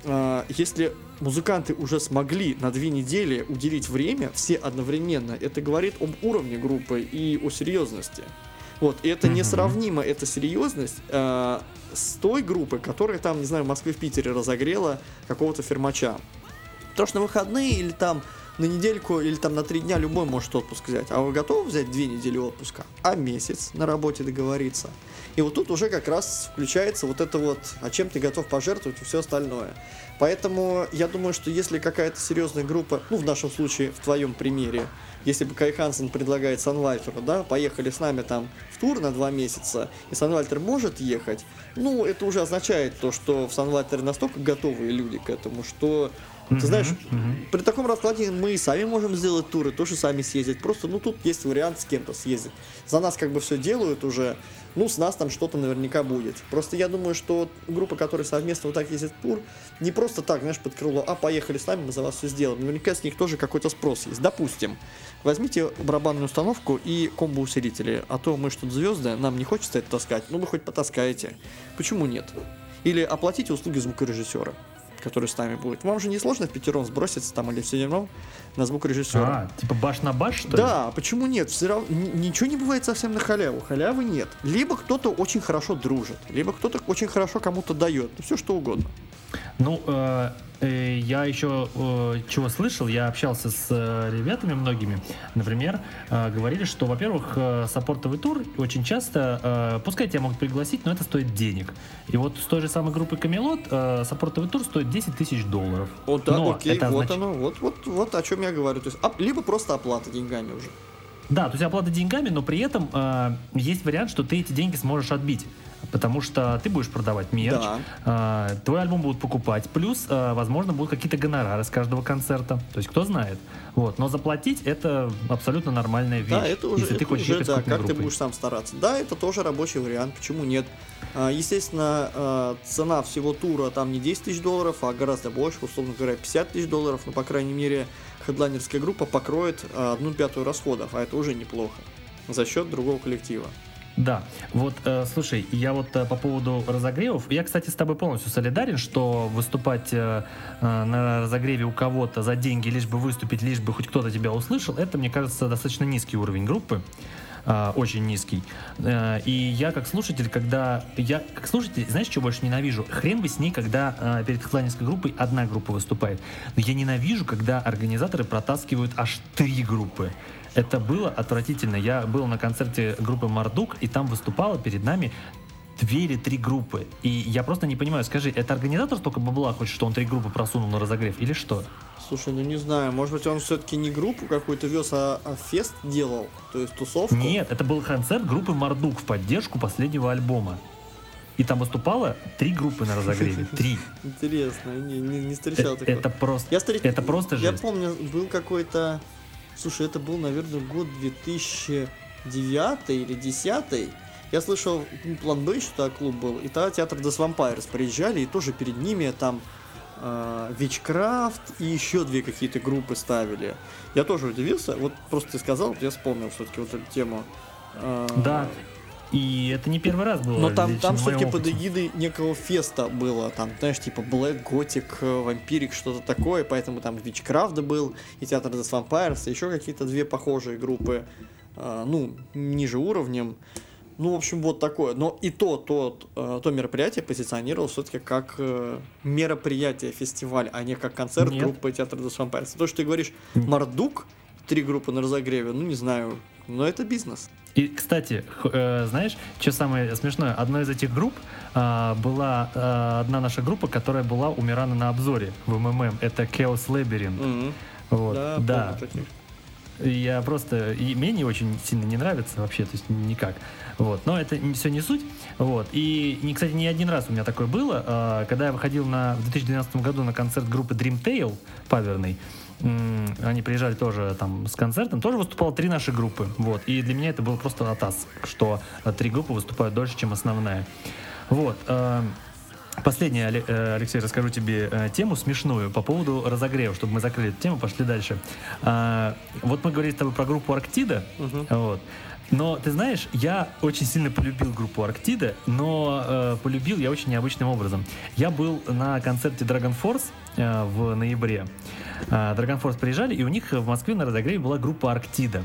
а, если музыканты уже смогли на две недели уделить время все одновременно, это говорит об уровне группы и о серьезности. Вот, и это несравнимо, эта серьезность а, с той группой, которая там, не знаю, в Москве, в Питере разогрела какого-то фермача. Потому что на выходные или там на недельку или там на три дня любой может отпуск взять. А вы готовы взять две недели отпуска? А месяц на работе договориться? И вот тут уже как раз включается вот это вот, а чем ты готов пожертвовать и все остальное. Поэтому я думаю, что если какая-то серьезная группа, ну в нашем случае, в твоем примере, если бы Кай Хансен предлагает Санвальтеру, да, поехали с нами там в тур на два месяца, и Санвальтер может ехать, ну, это уже означает то, что в Санвальтере настолько готовые люди к этому, что, ты знаешь, при таком раскладе мы и сами можем сделать туры, тоже сами съездить. Просто, ну, тут есть вариант с кем-то съездить. За нас как бы все делают уже, ну, с нас там что-то наверняка будет. Просто я думаю, что группа, которая совместно вот так ездит в тур, не просто так, знаешь, под крыло, а поехали с нами, мы за вас все сделаем. Наверняка с них тоже какой-то спрос есть. Допустим, возьмите барабанную установку и комбо-усилители, а то мы что-то звезды, нам не хочется это таскать, ну вы хоть потаскаете. Почему нет? Или оплатите услуги звукорежиссера, который с нами будет. Вам же не сложно в пятером сброситься там или в седьмом на звукорежиссера. А, типа баш на баш, что ли? Да, почему нет? Все равно ничего не бывает совсем на халяву. Халявы нет. Либо кто-то очень хорошо дружит, либо кто-то очень хорошо кому-то дает. Все что угодно. Ну, э, э, я еще э, чего слышал, я общался с э, ребятами многими, например, э, говорили, что, во-первых, э, саппортовый тур очень часто, э, пускай тебя могут пригласить, но это стоит денег. И вот с той же самой группы Камелот э, саппортовый тур стоит 10 тысяч долларов. Вот да, Но окей, это вот означ- оно, вот, вот, вот о чем я говорю. То есть, оп- либо просто оплата деньгами уже. Да, то есть оплата деньгами, но при этом э, есть вариант, что ты эти деньги сможешь отбить. Потому что ты будешь продавать мерч, Да. э, твой альбом будут покупать, плюс, э, возможно, будут какие-то гонорары с каждого концерта. То есть кто знает. Вот. Но заплатить это абсолютно нормальная вещь. Да, это уже, если ты это хочешь уже да, как ты группой. будешь сам стараться. Да, это тоже рабочий вариант, почему нет. Естественно, цена всего тура там не 10 тысяч долларов, а гораздо больше, условно говоря, 50 тысяч долларов, но, по крайней мере, хедлайнерская группа покроет а, одну пятую расходов, а это уже неплохо за счет другого коллектива. Да, вот, э, слушай, я вот э, по поводу разогревов, я, кстати, с тобой полностью солидарен, что выступать э, э, на разогреве у кого-то за деньги, лишь бы выступить, лишь бы хоть кто-то тебя услышал, это, мне кажется, достаточно низкий уровень группы. Э, очень низкий. Э, И я как слушатель, когда... Я как слушатель, знаешь, что больше ненавижу? Хрен бы с ней, когда э, перед хедлайнерской группой одна группа выступает. Но я ненавижу, когда организаторы протаскивают аж три группы. Это было отвратительно. Я был на концерте группы Мардук, и там выступало перед нами две или три группы. И я просто не понимаю, скажи, это организатор столько бабла хочет, что он три группы просунул на разогрев, или что? Слушай, ну не знаю, может быть он все-таки не группу какую-то вез, а, а фест делал, то есть тусовку? Нет, это был концерт группы Мардук в поддержку последнего альбома. И там выступало три группы на разогреве. Три. Интересно, не, не, не встречал Э, такого. Это просто... Я, старик, Это просто Я жесть. помню, был какой-то... Слушай, это был, наверное, год 2009 или 10 Я слышал, план Б еще клуб был, и тогда театр Death Vampires приезжали, и тоже перед ними там Вичкрафт и еще две какие-то группы ставили. Я тоже удивился, вот просто ты сказал, я вспомнил все-таки вот эту тему. Э, Да. И это не первый раз было. но там, там все-таки под эгидой некого феста было. Там, знаешь, типа Black, Gothic, э, Вампирик, что-то такое. Поэтому там Вичкрафт был, и Театр Death Vampires, и еще какие-то две похожие группы. э, ну, ниже уровнем. Ну, в общем, вот такое. Но и то, то, э, то мероприятие позиционировал все-таки как э, мероприятие, фестиваль, а не как концерт Нет. группы Театр Death Vampires. То, что ты говоришь, Мардук, три группы на разогреве, ну, не знаю, но это бизнес. И, кстати, э, знаешь, что самое смешное? Одной из этих групп а, была одна наша группа, которая была у Мирана на обзоре в МММ. Это Chaos Labyrinth. Мгм. Вот, Да, да. помню таких. Я просто... И мне не очень сильно не нравится вообще, то есть никак. Вот. Но это все не суть. Вот. И, не, кстати, не один раз у меня такое было. А, Когда я выходил на, в 2012 году на концерт группы Dream Tail паверный, они приезжали тоже там с концертом, тоже выступало три наши группы. Вот. И для меня это был просто атас, что э, три группы выступают дольше, чем основная. Вот. Последнее, Але- э, Алексей, расскажу тебе э, тему смешную по поводу разогрева, чтобы мы закрыли эту тему, пошли дальше. А, Вот мы говорили с тобой про группу Арктида, Мгм. вот. Но ты знаешь, я очень сильно полюбил группу Арктида, но э, полюбил я очень необычным образом. Я был на концерте Dragon Force э, в ноябре. Э, Dragon Force приезжали, и у них в Москве на разогреве была группа Арктида.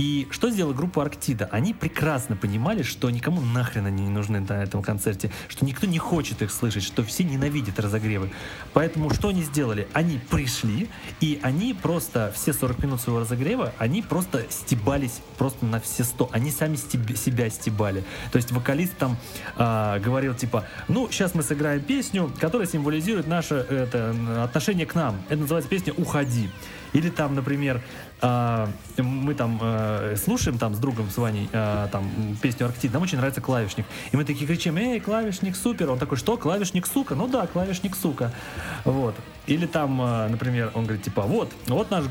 И что сделала группа Арктида? Они прекрасно понимали, что никому нахрен они не нужны на этом концерте, что никто не хочет их слышать, что все ненавидят разогревы. Поэтому что они сделали? Они пришли, и они просто все 40 минут своего разогрева, они просто стебались просто на все 100. Они сами стеб- себя стебали. То есть вокалист там а, говорил типа, ну, сейчас мы сыграем песню, которая символизирует наше это, отношение к нам. Это называется песня «Уходи». Или там, например, а, мы там э, слушаем там с другом с Ваней а, там песню Арктид, нам очень нравится клавишник. И мы такие кричим, эй, клавишник супер. Он такой, что, клавишник сука? Ну да, клавишник сука. Вот. Или там, э, например, он говорит, типа, вот, вот наш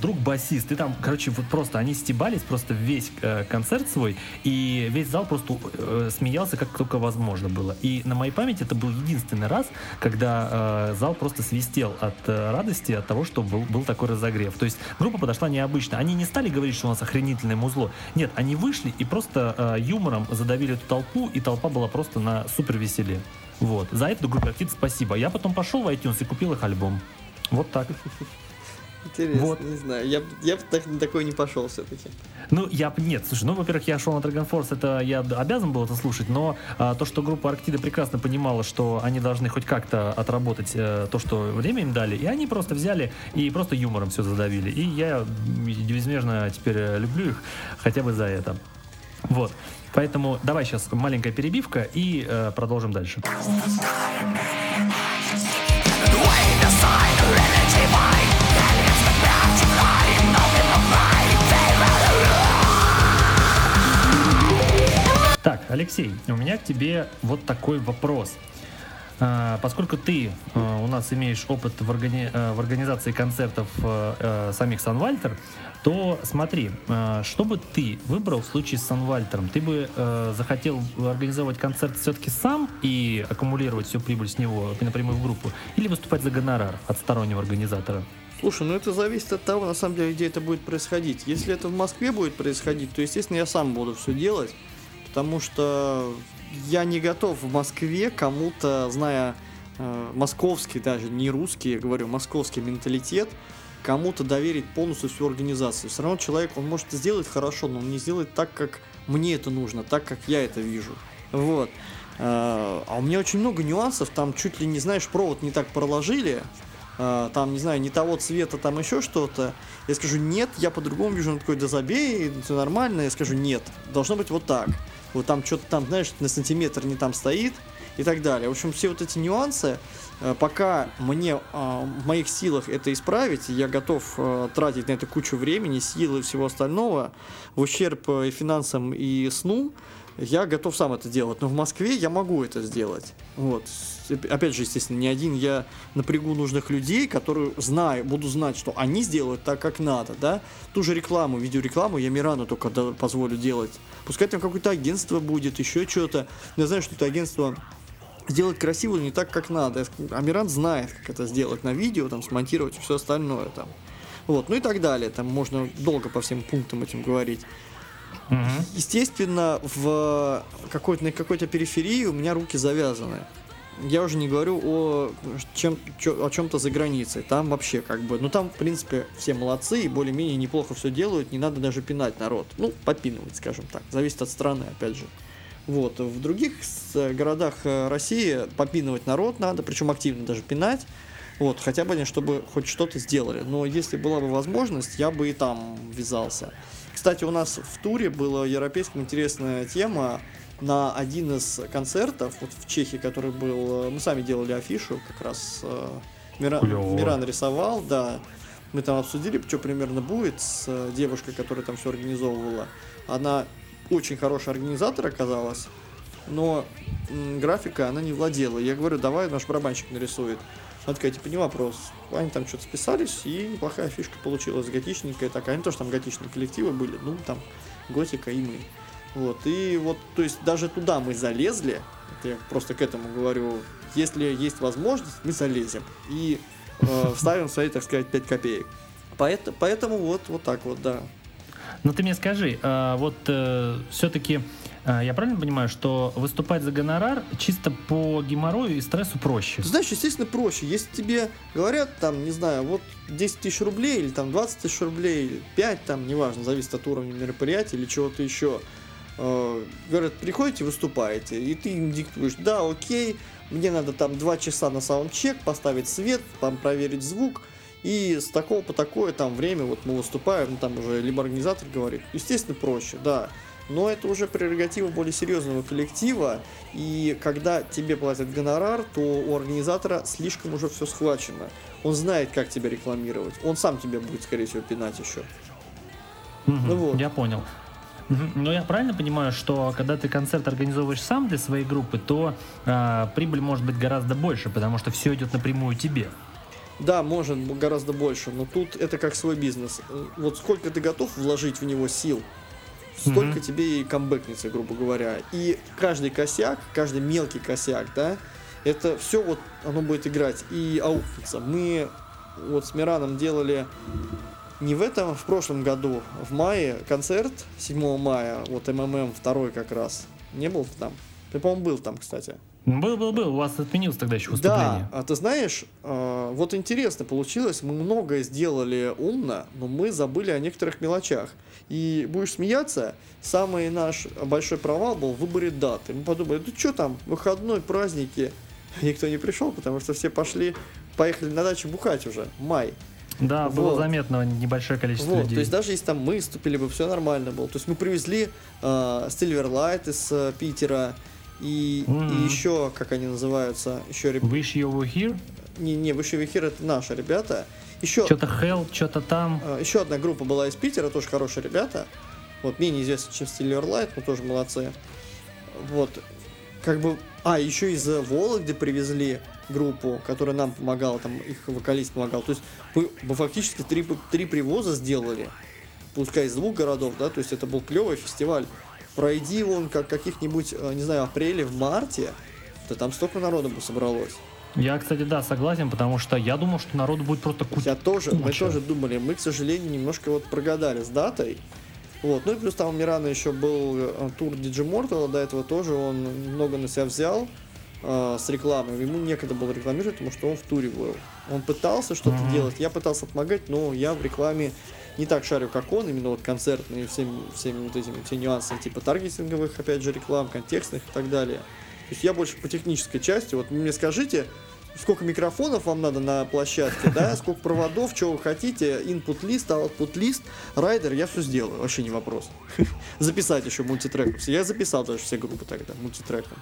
друг басист. И там, короче, вот просто они стебались просто весь э, концерт свой, и весь зал просто э, смеялся, как только возможно было. И на моей памяти это был единственный раз, когда зал просто свистел от радости, от того, что был, был такой разогрев. То есть группа подошла необычно. Они не стали говорить, что у нас охренительное музло. Нет, они вышли и просто юмором задавили эту толпу, и толпа была просто на супер веселе. Вот. За это группе Арктид спасибо. Я потом пошел в iTunes и купил их альбом. Вот так. Интересно, Вот. не знаю. Я, я бы так, на такой не пошел все-таки. Ну, я нет, слушай, ну, во-первых, я шел на Dragon Force, это я обязан был это слушать, но а, то, что группа Арктида прекрасно понимала, что они должны хоть как-то отработать э, то, что время им дали, и они просто взяли и просто юмором все задавили. И я безмежно теперь э, люблю их хотя бы за это. Вот. Поэтому давай сейчас маленькая перебивка и э, продолжим дальше. Так, Алексей, у меня к тебе вот такой вопрос. А, Поскольку ты э, у нас имеешь опыт в, органи- э, в организации концертов э, э, самих Санвальтер, то смотри, э, что бы ты выбрал в случае с Санвальтером? Ты бы э, захотел организовать концерт все-таки сам и аккумулировать всю прибыль с него напрямую в группу? Или выступать за гонорар от стороннего организатора? Слушай, ну это зависит от того, на самом деле, где это будет происходить. Если это в Москве будет происходить, то, естественно, я сам буду все делать, потому что я не готов в Москве кому-то, зная э, московский, даже не русский, я говорю, московский менталитет, кому-то доверить полностью всю организацию. Все равно человек, он может сделать хорошо, но он не сделает так, как мне это нужно, так, как я это вижу. Вот. Э, А у меня очень много нюансов, там чуть ли не, знаешь, провод не так проложили, а, там, не знаю, не того цвета, там еще что-то, я скажу нет, я по-другому вижу, он такой, да забей, все нормально, я скажу нет, должно быть вот так. Вот там что-то там, знаешь, на сантиметр не там стоит и так далее. В общем, все вот эти нюансы, пока мне а, в моих силах это исправить, я готов э, тратить на это кучу времени, силы и всего остального, в ущерб э, и финансам, и сну, я готов сам это делать. Но в Москве я могу это сделать. Вот. Опять же, естественно, не один я напрягу нужных людей, которые знаю, буду знать, что они сделают так, как надо, да. Ту же рекламу, видеорекламу я Мирану только позволю делать. Пускай там какое-то агентство будет, еще что-то. Я знаю, что это агентство сделать красиво не так, как надо. Я ск- Амиран знает, как это сделать на видео, там, смонтировать и все остальное там. Вот, ну и так далее. Там можно долго по всем пунктам этим говорить. Естественно, в какой-то, на какой-то периферии у меня руки завязаны. Я уже не говорю о, чем, чё- о чем-то за границей. Там вообще как бы... Ну там, в принципе, все молодцы и более-менее неплохо все делают. Не надо даже пинать народ. Ну, попинывать, скажем так. Зависит от страны, опять же. Вот. В других с- городах э, России попинывать народ надо, причем активно даже пинать. Вот, хотя бы они, чтобы хоть что-то сделали. Но если была бы возможность, я бы и там ввязался. Кстати, у нас в туре была европейская интересная тема на один из концертов вот в Чехии, который был... э, Мы сами делали афишу, как раз э, Мира-. Миран рисовал, да. Мы там обсудили, что примерно будет с э, девушкой, которая там все организовывала. Она очень хороший организатор оказалась, но графика она не владела. Я говорю, давай наш барабанщик нарисует. Она такая, типа, не вопрос. Они там что-то списались, и неплохая фишка получилась, готичненькая такая. Они тоже там готичные коллективы были, ну, там, готика и мы. Вот, и вот, то есть, даже туда мы залезли, это я просто к этому говорю, если есть возможность, мы залезем. И э, вставим свои, так сказать, 5 копеек. Поэтому, поэтому вот, вот так вот, да. Ну ты мне скажи, а, вот все-таки я правильно понимаю, что выступать за гонорар чисто по геморрою и стрессу проще? Ты знаешь, естественно, проще. Если тебе говорят, там, не знаю, вот 10 тысяч рублей или там 20 тысяч рублей, или 5, там, неважно, зависит от уровня мероприятия или чего-то еще. Э, говорят, приходите, выступаете, и ты им диктуешь, да, окей, мне надо там 2 часа на саундчек, поставить свет, там проверить звук, и с такого по такое там время вот мы выступаем, ну, там уже либо организатор говорит, естественно, проще, да. Но это уже прерогатива более серьезного коллектива, и когда тебе платят гонорар, то у организатора слишком уже все схвачено. Он знает, как тебя рекламировать. Он сам тебя будет, скорее всего, пинать еще. Мгм, Ну вот. Я понял. Но я правильно понимаю, что когда ты концерт организовываешь сам для своей группы, то а, прибыль может быть гораздо больше, потому что все идет напрямую тебе. Да, может гораздо больше, но тут это как свой бизнес. Вот сколько ты готов вложить в него сил, столько Мгм. тебе и камбэкнется, грубо говоря. И каждый косяк, каждый мелкий косяк, да, это все вот оно будет играть и аукнется. Мы вот с Мираном делали не в этом, в прошлом году, в мае концерт 7 мая, вот МММ второй как раз. Не был ты там? Ты, по-моему, был там, кстати. Был, был, был. У вас отменилось тогда еще выступление. Да, а ты знаешь, э, вот интересно получилось, мы многое сделали умно, но мы забыли о некоторых мелочах. И будешь смеяться, самый наш большой провал был в выборе даты. Мы подумали, ну что там, выходной, праздники. Никто не пришел, потому что все пошли, поехали на дачу бухать уже, май. Да, было Вот. заметно небольшое количество Вот, людей. то есть даже если там мы выступили бы, все нормально было. То есть мы привезли э, Silverlight из э, Питера и, Мгм. и еще, как они называются, еще ребята. Wish you were here? Не, не, Высший Вихир это наши ребята. Еще, Что-то Hell, что-то там. э, еще одна группа была из Питера, тоже хорошие ребята. Вот, менее известны, чем Silverlight, но тоже молодцы. Вот, как бы... А, еще из Вологды привезли группу, которая нам помогала, там их вокалист помогал. То есть мы, мы фактически три, три привоза сделали, пускай из двух городов, да, то есть это был клевый фестиваль. Пройди он как каких-нибудь, э, не знаю, апреле, в марте, то там столько народу бы собралось. Я, кстати, да, согласен, потому что я думал, что народу будет просто куча. Я тоже, мы куча. тоже думали, мы, к сожалению, немножко вот прогадали с датой. Вот. Ну и плюс там у Мирана еще был э, тур Digimortal, до этого тоже он много на себя взял э, с рекламой. Ему некогда было рекламировать, потому что он в туре был. Он пытался что-то Мгм. делать, я пытался помогать, но я в рекламе не так шарю, как он, именно вот концертные, всеми, всеми вот этими все нюансы, типа таргетинговых, опять же, реклам, контекстных и так далее. То есть я больше по технической части. Вот мне скажите, сколько микрофонов вам надо на площадке, да, сколько проводов, что вы хотите, input лист, output лист, райдер, я все сделаю, вообще не вопрос. Записать еще мультитреком. Я записал даже все группы тогда мультитреком.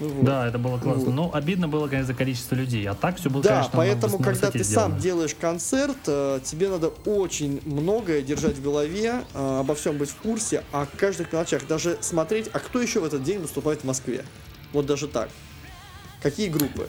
Ну вот. Да, это было классно. Вот. Но обидно было, конечно, за количество людей. А так все было, Да, конечно, поэтому, на когда ты сделано. сам делаешь концерт, э, тебе надо очень многое держать в голове, э, обо всем быть в курсе, о каждых мелочах, даже смотреть, а кто еще в этот день выступает в Москве. Вот даже так. Какие группы?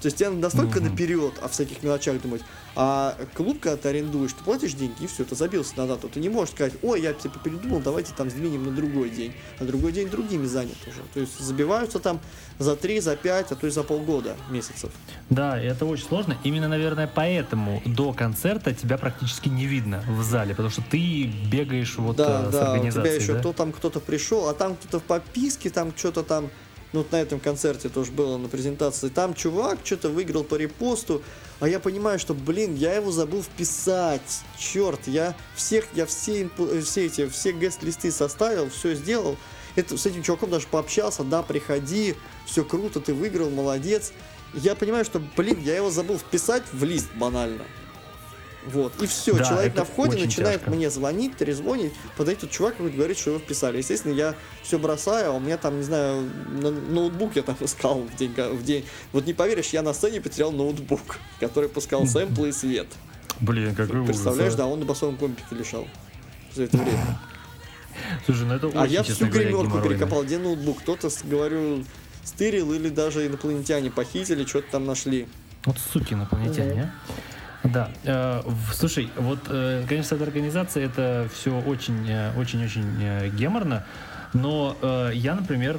То есть тебе надо настолько Мгм. наперед о всяких мелочах думать. А клуб, когда ты арендуешь, ты платишь деньги, и все, ты забился на дату. Ты не можешь сказать, ой, я типа передумал, давайте там сдвинем на другой день. На другой день другими занят уже. То есть забиваются там за 3, за 5, а то и за полгода месяцев. Да, и это очень сложно. Именно, наверное, поэтому до концерта тебя практически не видно в зале, потому что ты бегаешь вот да, э, с да, у тебя организацией. еще да? то там кто-то пришел, а там кто-то в подписке, там что-то там, ну вот на этом концерте тоже было на презентации, там чувак что-то выиграл по репосту, а я понимаю, что, блин, я его забыл вписать, черт, я всех, я все, э, все эти, все гест-листы составил, все сделал, это, с этим чуваком даже пообщался, да, приходи, все круто, ты выиграл, молодец. Я понимаю, что, блин, я его забыл вписать в лист банально. Вот, и все, Да, человек на входе начинает тяжко. мне звонить, трезвонить, подойдет тут чувак и говорит, что его вписали. Естественно, я все бросаю, а у меня там, не знаю, на- ноутбук я там искал в день, в день. Вот не поверишь, я на сцене потерял ноутбук, который пускал сэмплы и свет. Блин, какой ужас. Представляешь, а. да, он на басовом компьютере лежал за это время. Слушай, ну это А я всю гримерку перекопал, где ноутбук? Кто-то, говорю, стырил или даже инопланетяне похитили, что-то там нашли. Вот суки инопланетяне, а. Да, э, слушай, вот, э, конечно, эта организация, это все э, очень-очень э, геморно, но э, я, например,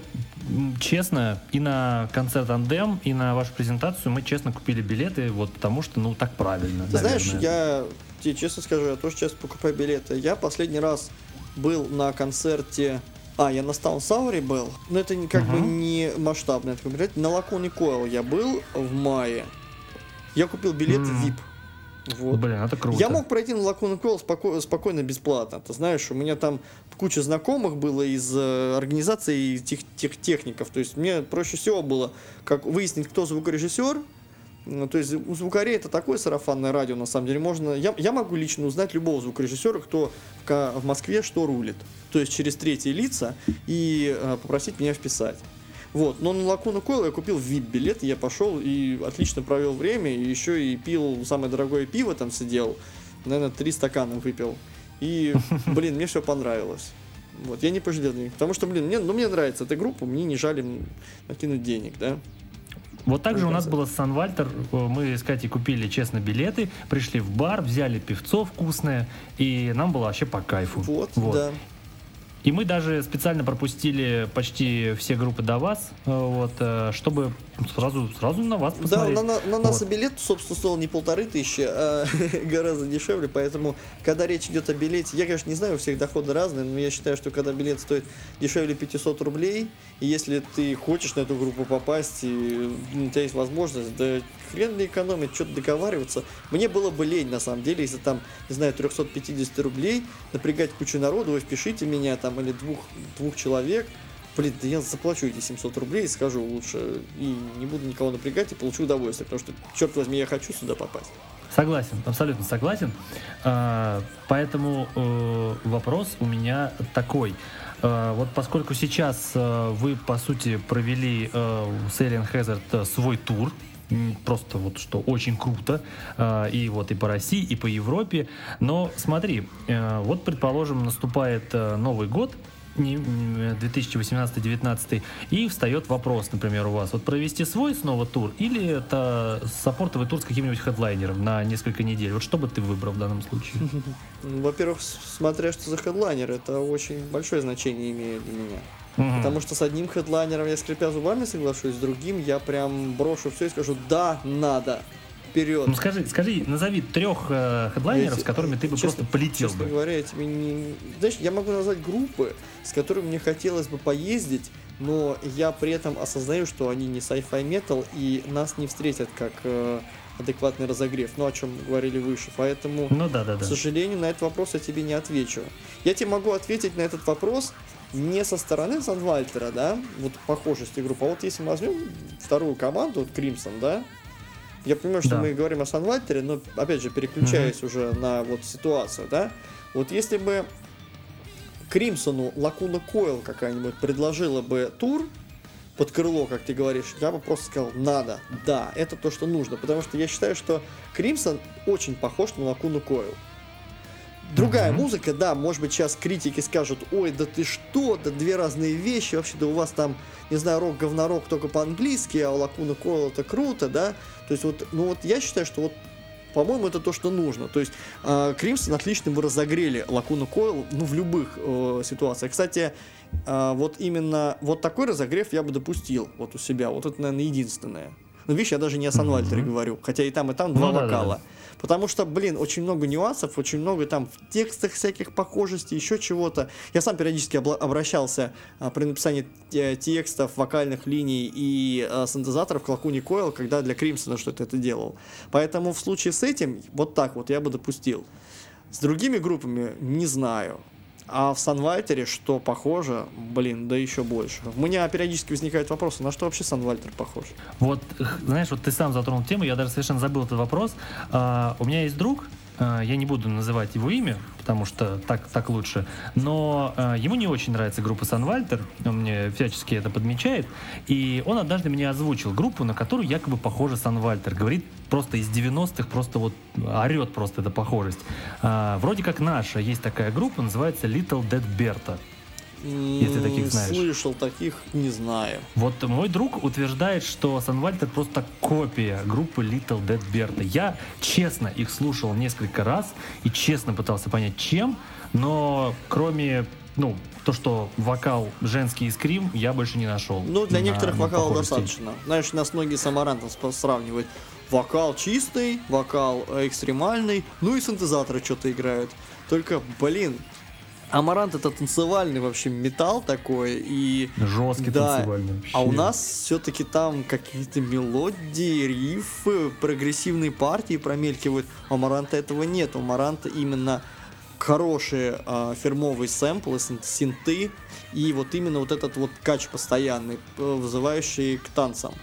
честно, и на концерт Андем, и на вашу презентацию мы честно купили билеты, вот потому что, ну, так правильно, Ты знаешь, наверное. я тебе честно скажу, я тоже часто покупаю билеты. Я последний раз был на концерте... А, я на Стаунсауре был, но это как бы Мгм. не масштабный такой билет. На Лаконе Койл я был в мае. Я купил билет М. VIP. Вот. Блин, это круто. Я мог пройти на Лакон Койл споко- спокойно, бесплатно. Ты знаешь, у меня там куча знакомых было из э, организации тех, тех техников. То есть мне проще всего было как выяснить, кто звукорежиссер. Ну, то есть у звукарей это такое сарафанное радио, на самом деле. Можно, я, я могу лично узнать любого звукорежиссера, кто в, в Москве что рулит. То есть через третьи лица и э, попросить меня вписать. Вот, но на Лакуна Койл я купил VIP-билет, я пошел и отлично провел время, и еще и пил самое дорогое пиво, там сидел, наверное, три стакана выпил. И, блин, мне все понравилось. Вот, я не пожалел денег, потому что, блин, мне, ну, мне нравится эта группа, мне не жали м, накинуть денег, да. Вот так же у нас было с Санвальтер. Мы с Катей купили, честно, билеты, пришли в бар, взяли пивцо вкусное, и нам было вообще по кайфу. Вот, Вот. да. И мы даже специально пропустили почти все группы до вас, э, вот, э, чтобы сразу, сразу на вас посмотреть. Да, на, на, на нас Вот. и билет, собственно, стоил не полторы тысячи, а гораздо дешевле, поэтому, когда речь идет о билете, я, конечно, не знаю, у всех доходы разные, но я считаю, что когда билет стоит дешевле 500 рублей, и если ты хочешь на эту группу попасть, и у тебя есть возможность, да хрен ли экономить, что-то договариваться. Мне было бы лень, на самом деле, если там, не знаю, 350 рублей, напрягать кучу народу, вы впишите меня там, или двух, двух человек, Блин, да я заплачу эти 700 рублей и скажу лучше, и не буду никого напрягать, и получу удовольствие, потому что, черт возьми, я хочу сюда попасть. Согласен, абсолютно согласен. А, Поэтому э, вопрос у меня такой. А, Вот поскольку сейчас э, вы, по сути, провели э, с Alien Hazard э, свой тур, просто вот что очень круто, а, и вот и по России, и по Европе, но смотри, э, вот, предположим, наступает э, Новый год, не, м, 2018-19, и встает вопрос, например, у вас, вот провести свой снова тур, или это саппортовый тур с каким-нибудь хедлайнером на несколько недель? Вот что бы ты выбрал в данном случае? Ну, Во-первых, смотря что за хедлайнер, это очень большое значение имеет для меня. Мгм. Потому что с одним хедлайнером я скрипя зубами соглашусь, с другим я прям брошу все и скажу, да, надо, вперед. Ну скажи, скажи, назови трех э, хедлайнеров, с которыми ты бы честно- просто полетел Честно бы. говоря, я тебе не... Знаешь, я могу назвать группы, с которыми мне хотелось бы поездить, но я при этом осознаю, что они не sci-fi metal и нас не встретят как э, адекватный разогрев, ну о чем говорили выше. Поэтому, Ну да, да, к да. сожалению, на этот вопрос я тебе не отвечу. Я тебе могу ответить на этот вопрос не со стороны Санвальтера, да, вот похожести групп, а вот если мы возьмем вторую команду, вот Crimson, да, я понимаю, что Да. мы говорим о Санвальтере, но, опять же, переключаясь уже на вот ситуацию, да, вот если бы Кримсону Лакуна Койл какая-нибудь предложила бы тур под крыло, как ты говоришь, я бы просто сказал, надо, да, это то, что нужно, потому что я считаю, что Кримсон очень похож на Лакуну Койл. Другая Мгм. музыка, да, может быть, сейчас критики скажут, ой, да ты что, да две разные вещи, вообще, да у вас там, не знаю, рок говнорок только по-английски, а у Лакуна Койл это круто, да, то есть вот, ну вот я считаю, что вот по-моему, это то, что нужно. То есть э, Кримсон отлично вы разогрели Лакуну Койл, ну, в любых э, ситуациях. Кстати, э, вот именно вот такой разогрев я бы допустил вот у себя. Вот это, наверное, единственное. Ну, видишь, я даже не о Санвальтере Мгм. говорю, хотя и там, и там два Ну да, да, вокала. да. Потому что, блин, очень много нюансов, очень много там в текстах всяких похожестей, еще чего-то. Я сам периодически обращался а, при написании те- текстов, вокальных линий и а, синтезаторов к Лакуни Койл, когда для Кримсона что-то это делал. Поэтому в случае с этим, вот так вот я бы допустил. С другими группами не знаю. А в Санвальтере что похоже, блин, да еще больше. У меня периодически возникают вопросы, на что вообще Санвальтер похож? Вот, знаешь, вот ты сам затронул тему, я даже совершенно забыл этот вопрос. А, у меня есть друг, я не буду называть его имя, потому что так, так лучше, но а, ему не очень нравится группа Санвальтер, он мне всячески это подмечает, и он однажды мне озвучил группу, на которую якобы похожа Санвальтер. Говорит просто из 90-х, просто вот орет просто эта похожесть. А, вроде как наша есть такая группа, называется Little Dead Berta. Если таких знаешь. Слышал таких, не знаю. Вот мой друг утверждает, что Санвальтер просто копия группы Little Dead Berta. Я честно их слушал несколько раз и честно пытался понять, чем, но кроме, ну, то, что вокал женский и скрим, я больше не нашел. Ну, для на- некоторых на достаточно. Знаешь, нас многие с Амарантом сравнивают. Вокал чистый, вокал экстремальный, ну и синтезаторы что-то играют. Только, блин, Амарант это танцевальный вообще металл такой, и Жесткий Да, танцевальный вообще. А у нас все-таки там какие-то мелодии, рифы, прогрессивные партии промелькивают. У Амаранта этого нет. У Амаранта именно хорошие а, фирмовые сэмплы, син- синты и вот именно вот этот вот кач постоянный, э, вызывающий к танцам.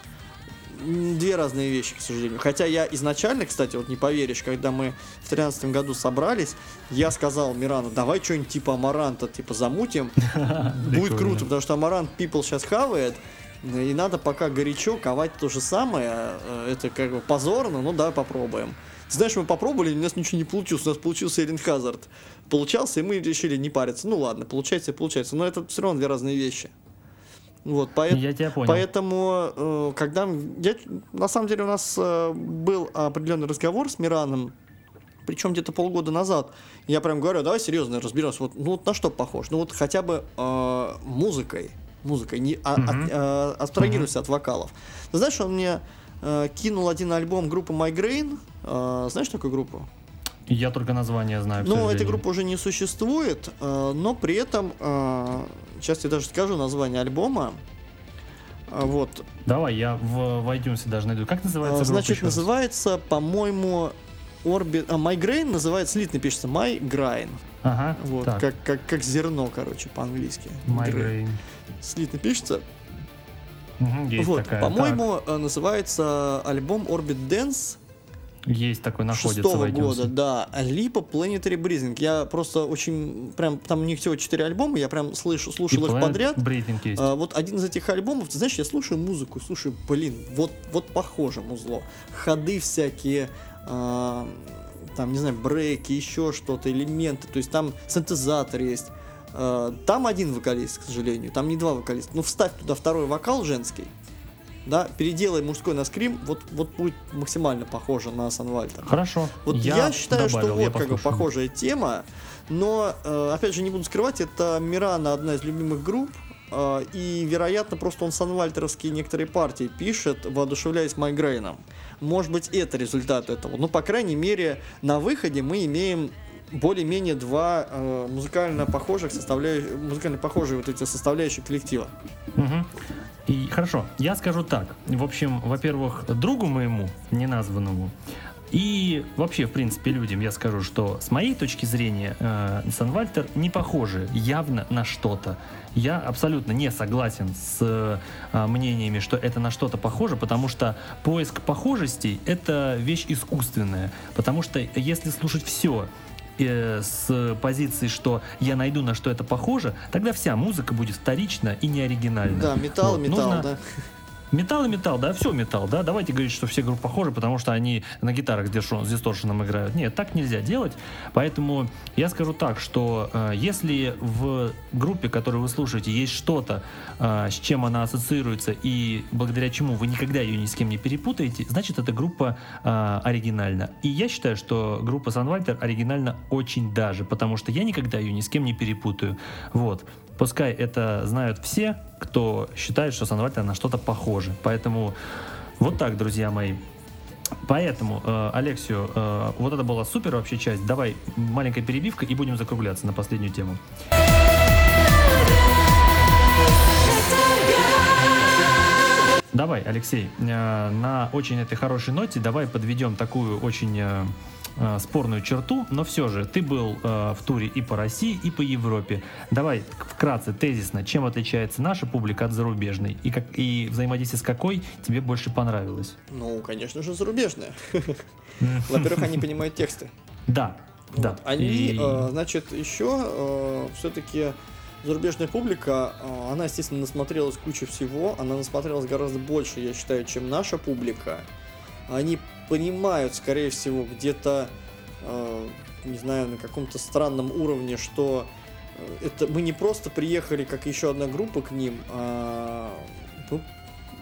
Две разные вещи, к сожалению. Хотя я изначально, кстати, вот не поверишь, когда мы в тринадцатом году собрались, я сказал Мирану, давай что-нибудь типа Амаранта, типа замутим, Будет круто, потому что Амарант People сейчас хавает, и надо пока горячо ковать то же самое. э, Это как бы позорно, ну да, попробуем. Знаешь, мы попробовали, у нас ничего не получилось. У нас получился Эрин Хазард. Получался, и мы решили не париться. Ну ладно, получается и получается. Но это все равно две разные вещи. Вот, поэт- Я тебя понял. Поэтому, э, когда... Я, на самом деле у нас э, был определенный разговор с Мираном причем где-то полгода назад. Я прям говорю, давай серьезно разберемся. Вот, ну вот на что похож? Ну вот хотя бы э, музыкой. Музыкой. Не, а, Мгм. от, э, абстрагируйся от вокалов. Ты знаешь, он мне э, кинул один альбом группы Migraine. Э, знаешь такую группу? Я только название знаю. Ну, эта группа уже не существует, э, но при этом, э, сейчас я даже скажу название альбома. А, Вот, Давай, я в, в iTunes даже найду. Как называется группа Значит, называется, по-моему, Orbit... А, Migraine называется, слитно пишется, Migraine. Ага, Вот, так, как, как, как зерно, короче, по-английски. Migraine. Слитно пишется. Есть вот, такая. по-моему, э, называется альбом Orbit Dance есть такой, находится шестого в iTunes. года, да. Либо Planetary Breathing. Я просто очень, прям, там у них всего четыре альбома, я прям слышу, И слушал их Planet подряд. Breathing есть. А, вот один из этих альбомов, ты знаешь, я слушаю музыку, слушаю, блин, вот, вот похоже музло. Ходы всякие, а, там, не знаю, брейки, еще что-то, элементы, то есть там синтезатор есть. А, там один вокалист, к сожалению, там не два вокалиста. Ну, вставь туда второй вокал женский, да, переделай мужской на скрим, вот, вот будет максимально похоже на Санвальтер. Хорошо. Вот я, считаю, добавил, что я вот как бы похожая тема, но э, опять же не буду скрывать, это Мирана одна из любимых групп, э, и вероятно просто он санвальтеровские некоторые партии пишет, воодушевляясь Майгрейном. Может быть это результат этого. Ну по крайней мере на выходе мы имеем более-менее два э, музыкально похожих составляющих, музыкально похожие вот эти составляющие коллектива. Мгм. И хорошо, я скажу так. В общем, во-первых, другу моему, неназванному, и вообще, в принципе, людям я скажу, что с моей точки зрения э, Санвальтер не похожи явно на что-то. Я абсолютно не согласен с э, мнениями, что это на что-то похоже, потому что поиск похожестей — это вещь искусственная. Потому что если слушать все э, с позиции, что я найду на что это похоже, тогда вся музыка будет вторична и не оригинальна. Да, металл, Вот, металл, нужно- да. Металл и металл, да, все металл, да. Давайте говорить, что все группы похожи, потому что они на гитарах с дишон- с дисторшеном играют. Нет, так нельзя делать. Поэтому я скажу так, что э, если в группе, которую вы слушаете, есть что-то, э, с чем она ассоциируется и благодаря чему вы никогда ее ни с кем не перепутаете, значит, эта группа э, оригинальна. И я считаю, что группа Sunwalter оригинальна очень даже, потому что я никогда ее ни с кем не перепутаю. Вот. Пускай это знают все, кто считает, что Sunwalter на что-то похоже. Поэтому вот так, друзья мои. Поэтому, э, Алексию, э, вот это была супер вообще часть. Давай маленькая перебивка и будем закругляться на последнюю тему. Давай, Алексей, э, на очень этой хорошей ноте давай подведем такую очень э, э, спорную черту, но все же ты был э, в туре и по России, и по Европе. Давай вкратце, тезисно, чем отличается наша публика от зарубежной и, как, и взаимодействие с какой тебе больше понравилось? Ну, конечно же, зарубежная. Во-первых, они понимают тексты. Да, да. Они, э, значит, еще все-таки зарубежная публика, э, она, естественно, насмотрелась кучу всего, она насмотрелась гораздо больше, я считаю, чем наша публика. Они понимают, скорее всего, где-то, э, не знаю, на каком-то странном уровне, что э, это мы не просто приехали как еще одна группа к ним, а ну,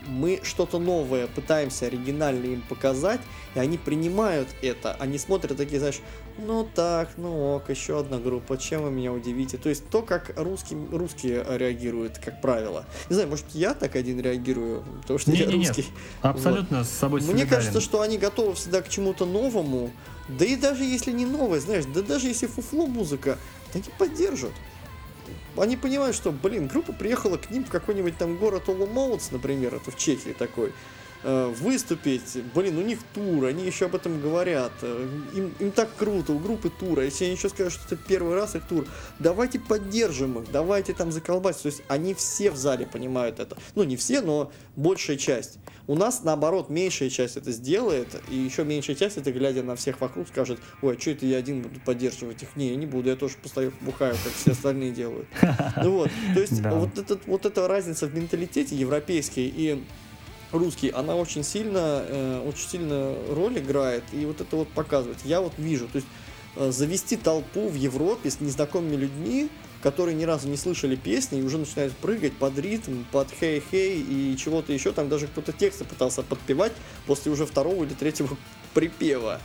мы что-то новое пытаемся оригинально им показать, и они принимают это. Они смотрят такие, знаешь, ну так, ну ок, еще одна группа, чем вы меня удивите? То есть то, как русские, русские реагируют, как правило. Не знаю, может я так один реагирую, потому что я Не-не-не, русский. Абсолютно с собой Мне солидарен. кажется, что они готовы всегда к чему-то новому. Да и даже если не новое, знаешь, да даже если фуфло музыка, они поддержат. Они понимают, что, блин, группа приехала к ним в какой-нибудь там город Оломоуц, например, это в Чехии такой, выступить, блин, у них тур, они еще об этом говорят, э, им, им так круто, у группы тура, если они еще скажут, что это первый раз их тур, давайте поддержим их, давайте там заколбать, то есть они все в зале понимают это, ну не все, но большая часть. У нас, наоборот, меньшая часть это сделает, и еще меньшая часть, это глядя на всех вокруг, скажет, ой, а что это я один буду поддерживать их? Не, я не буду, я тоже постою бухаю, как все остальные делают. Ну вот, то есть вот, этот, вот эта разница в менталитете европейский и русский, она очень сильно, э, очень сильно роль играет, и вот это вот показывает. Я вот вижу, то есть э, завести толпу в Европе с незнакомыми людьми, которые ни разу не слышали песни и уже начинают прыгать под ритм, под хей-хей и чего-то еще. Там даже кто-то тексты пытался подпевать после уже второго или третьего припева.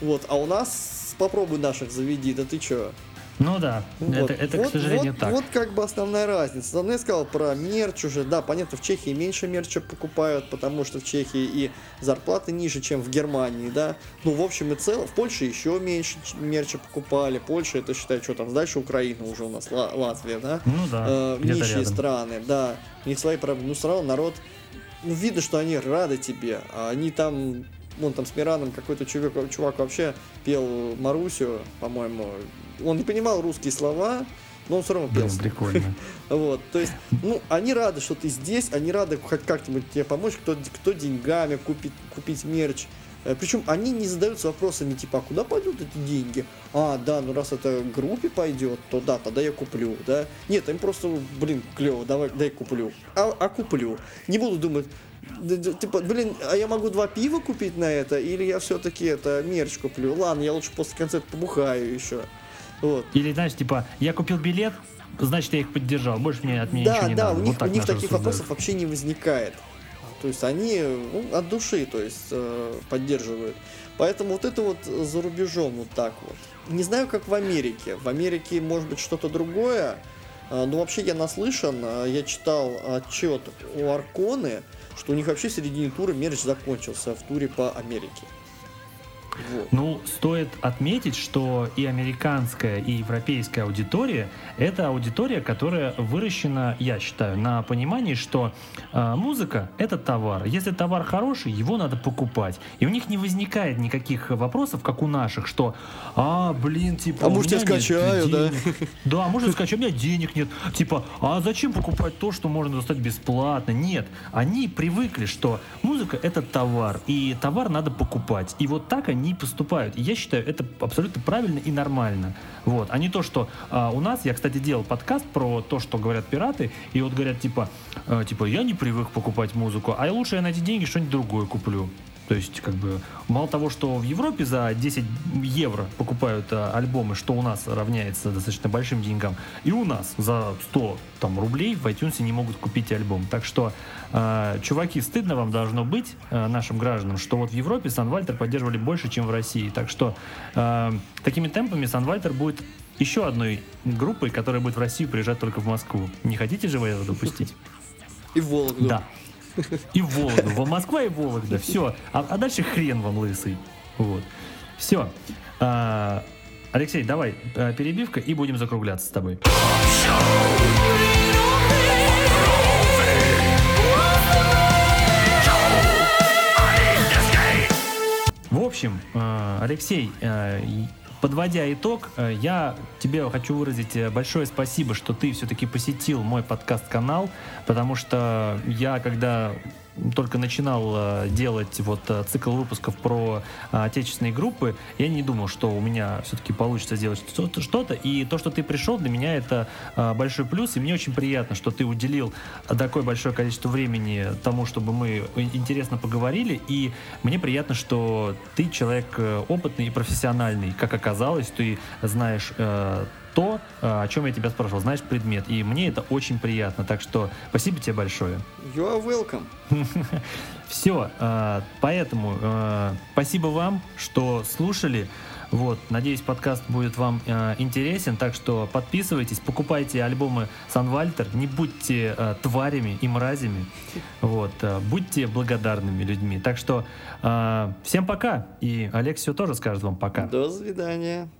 Вот, а у нас попробуй наших заведи, да ты чё? Ну да, Вот. это, это вот, к сожалению, вот, так. Вот как бы основная разница. Основное я сказал про мерч уже. Да, понятно, в Чехии меньше мерча покупают, потому что в Чехии и зарплаты ниже, чем в Германии, да. Ну, в общем и целом, в Польше еще меньше мерча покупали. Польша, это считай, что там дальше Украина уже у нас, Ла- Латвия, да. Ну да, Э, нищие рядом. страны, да. У них свои проблемы. Ну, все равно народ, ну, видно, что они рады тебе, а они там, вон там с Мираном какой-то чувак, чувак вообще пел Марусю, по-моему. Он не понимал русские слова, но он все равно пел. Блин, прикольно. Вот, то есть, ну, они рады, что ты здесь, они рады хоть как-нибудь тебе помочь, кто, кто деньгами купить, купить мерч. Причем они не задаются вопросами типа, а куда пойдут эти деньги? А, да, ну раз это группе пойдет, то да, тогда я куплю, да? Нет, им просто, блин, клево, давай, дай куплю. А, а куплю. Не буду думать, типа, блин, а я могу два пива купить на это, или я все-таки это мерч куплю? Ладно, я лучше после концерта побухаю еще. Вот. Или, знаешь, типа, я купил билет, значит, я их поддержал. Больше мне от меня Да, ничего не да, надо. у Вот них, у так них наши таких рассуждают. вопросов вообще не возникает. То есть они ну, от души, то есть э, поддерживают. Поэтому вот это вот за рубежом вот так вот. Не знаю, как в Америке. В Америке может быть что-то другое. А, Но вообще я наслышан, а, я читал отчет у Арконы, что у них вообще в середине тура мерч закончился в туре по Америке. Вот. Ну, стоит отметить, что и американская, и европейская аудитория — это аудитория, которая выращена, я считаю, на понимании, что э, музыка — это товар. Если товар хороший, его надо покупать. И у них не возникает никаких вопросов, как у наших, что «А, блин, типа, А может, я скачаю, да?» денег». Да, можно скачать, у меня денег нет. Типа, а зачем покупать то, что можно достать бесплатно? Нет, они привыкли, что музыка — это товар, и товар надо покупать. И вот так они поступают. И я считаю, это абсолютно правильно и нормально. Вот. А не то, что а, у нас, я, кстати, делал подкаст про то, что говорят пираты, и вот говорят, типа, э, типа, я не привык покупать музыку, а лучше я на эти деньги что-нибудь другое куплю. То есть, как бы, мало того, что в Европе за 10 евро покупают а, альбомы, что у нас равняется достаточно большим деньгам, и у нас за 100 там, рублей в iTunes не могут купить альбом. Так что, а, чуваки, стыдно вам должно быть, а, нашим гражданам, что вот в Европе Санвальтер поддерживали больше, чем в России. Так что, а, такими темпами Санвальтер будет еще одной группой, которая будет в Россию приезжать только в Москву. Не хотите же вы это допустить? И в Вологду. Да. И Вологду. Москва и Вологда. Все. А, а дальше хрен вам лысый. Вот. Все. Алексей, давай а, перебивка и будем закругляться с тобой. В общем, э, Алексей, э, подводя итог, э, я тебе хочу выразить э, большое спасибо, что ты все-таки посетил мой подкаст-канал, потому что я, когда только начинал э, делать вот э, цикл выпусков про э, отечественные группы, я не думал, что у меня все-таки получится сделать что-то. И то, что ты пришел, для меня это большой плюс. И мне очень приятно, что ты уделил такое большое количество времени тому, чтобы мы интересно поговорили. И мне приятно, что ты человек опытный и профессиональный. Как оказалось, ты знаешь то, э, о чем я тебя спрашивал, знаешь предмет. И мне это очень приятно. Так что спасибо тебе большое. You are welcome. Все, поэтому э, спасибо вам, что слушали. Вот, надеюсь, подкаст будет вам э, интересен, так что подписывайтесь, покупайте альбомы Санвальтер, не будьте э, тварями и мразями, вот, э, будьте благодарными людьми. Так что э, всем пока, и Олег все тоже скажет вам пока. До свидания.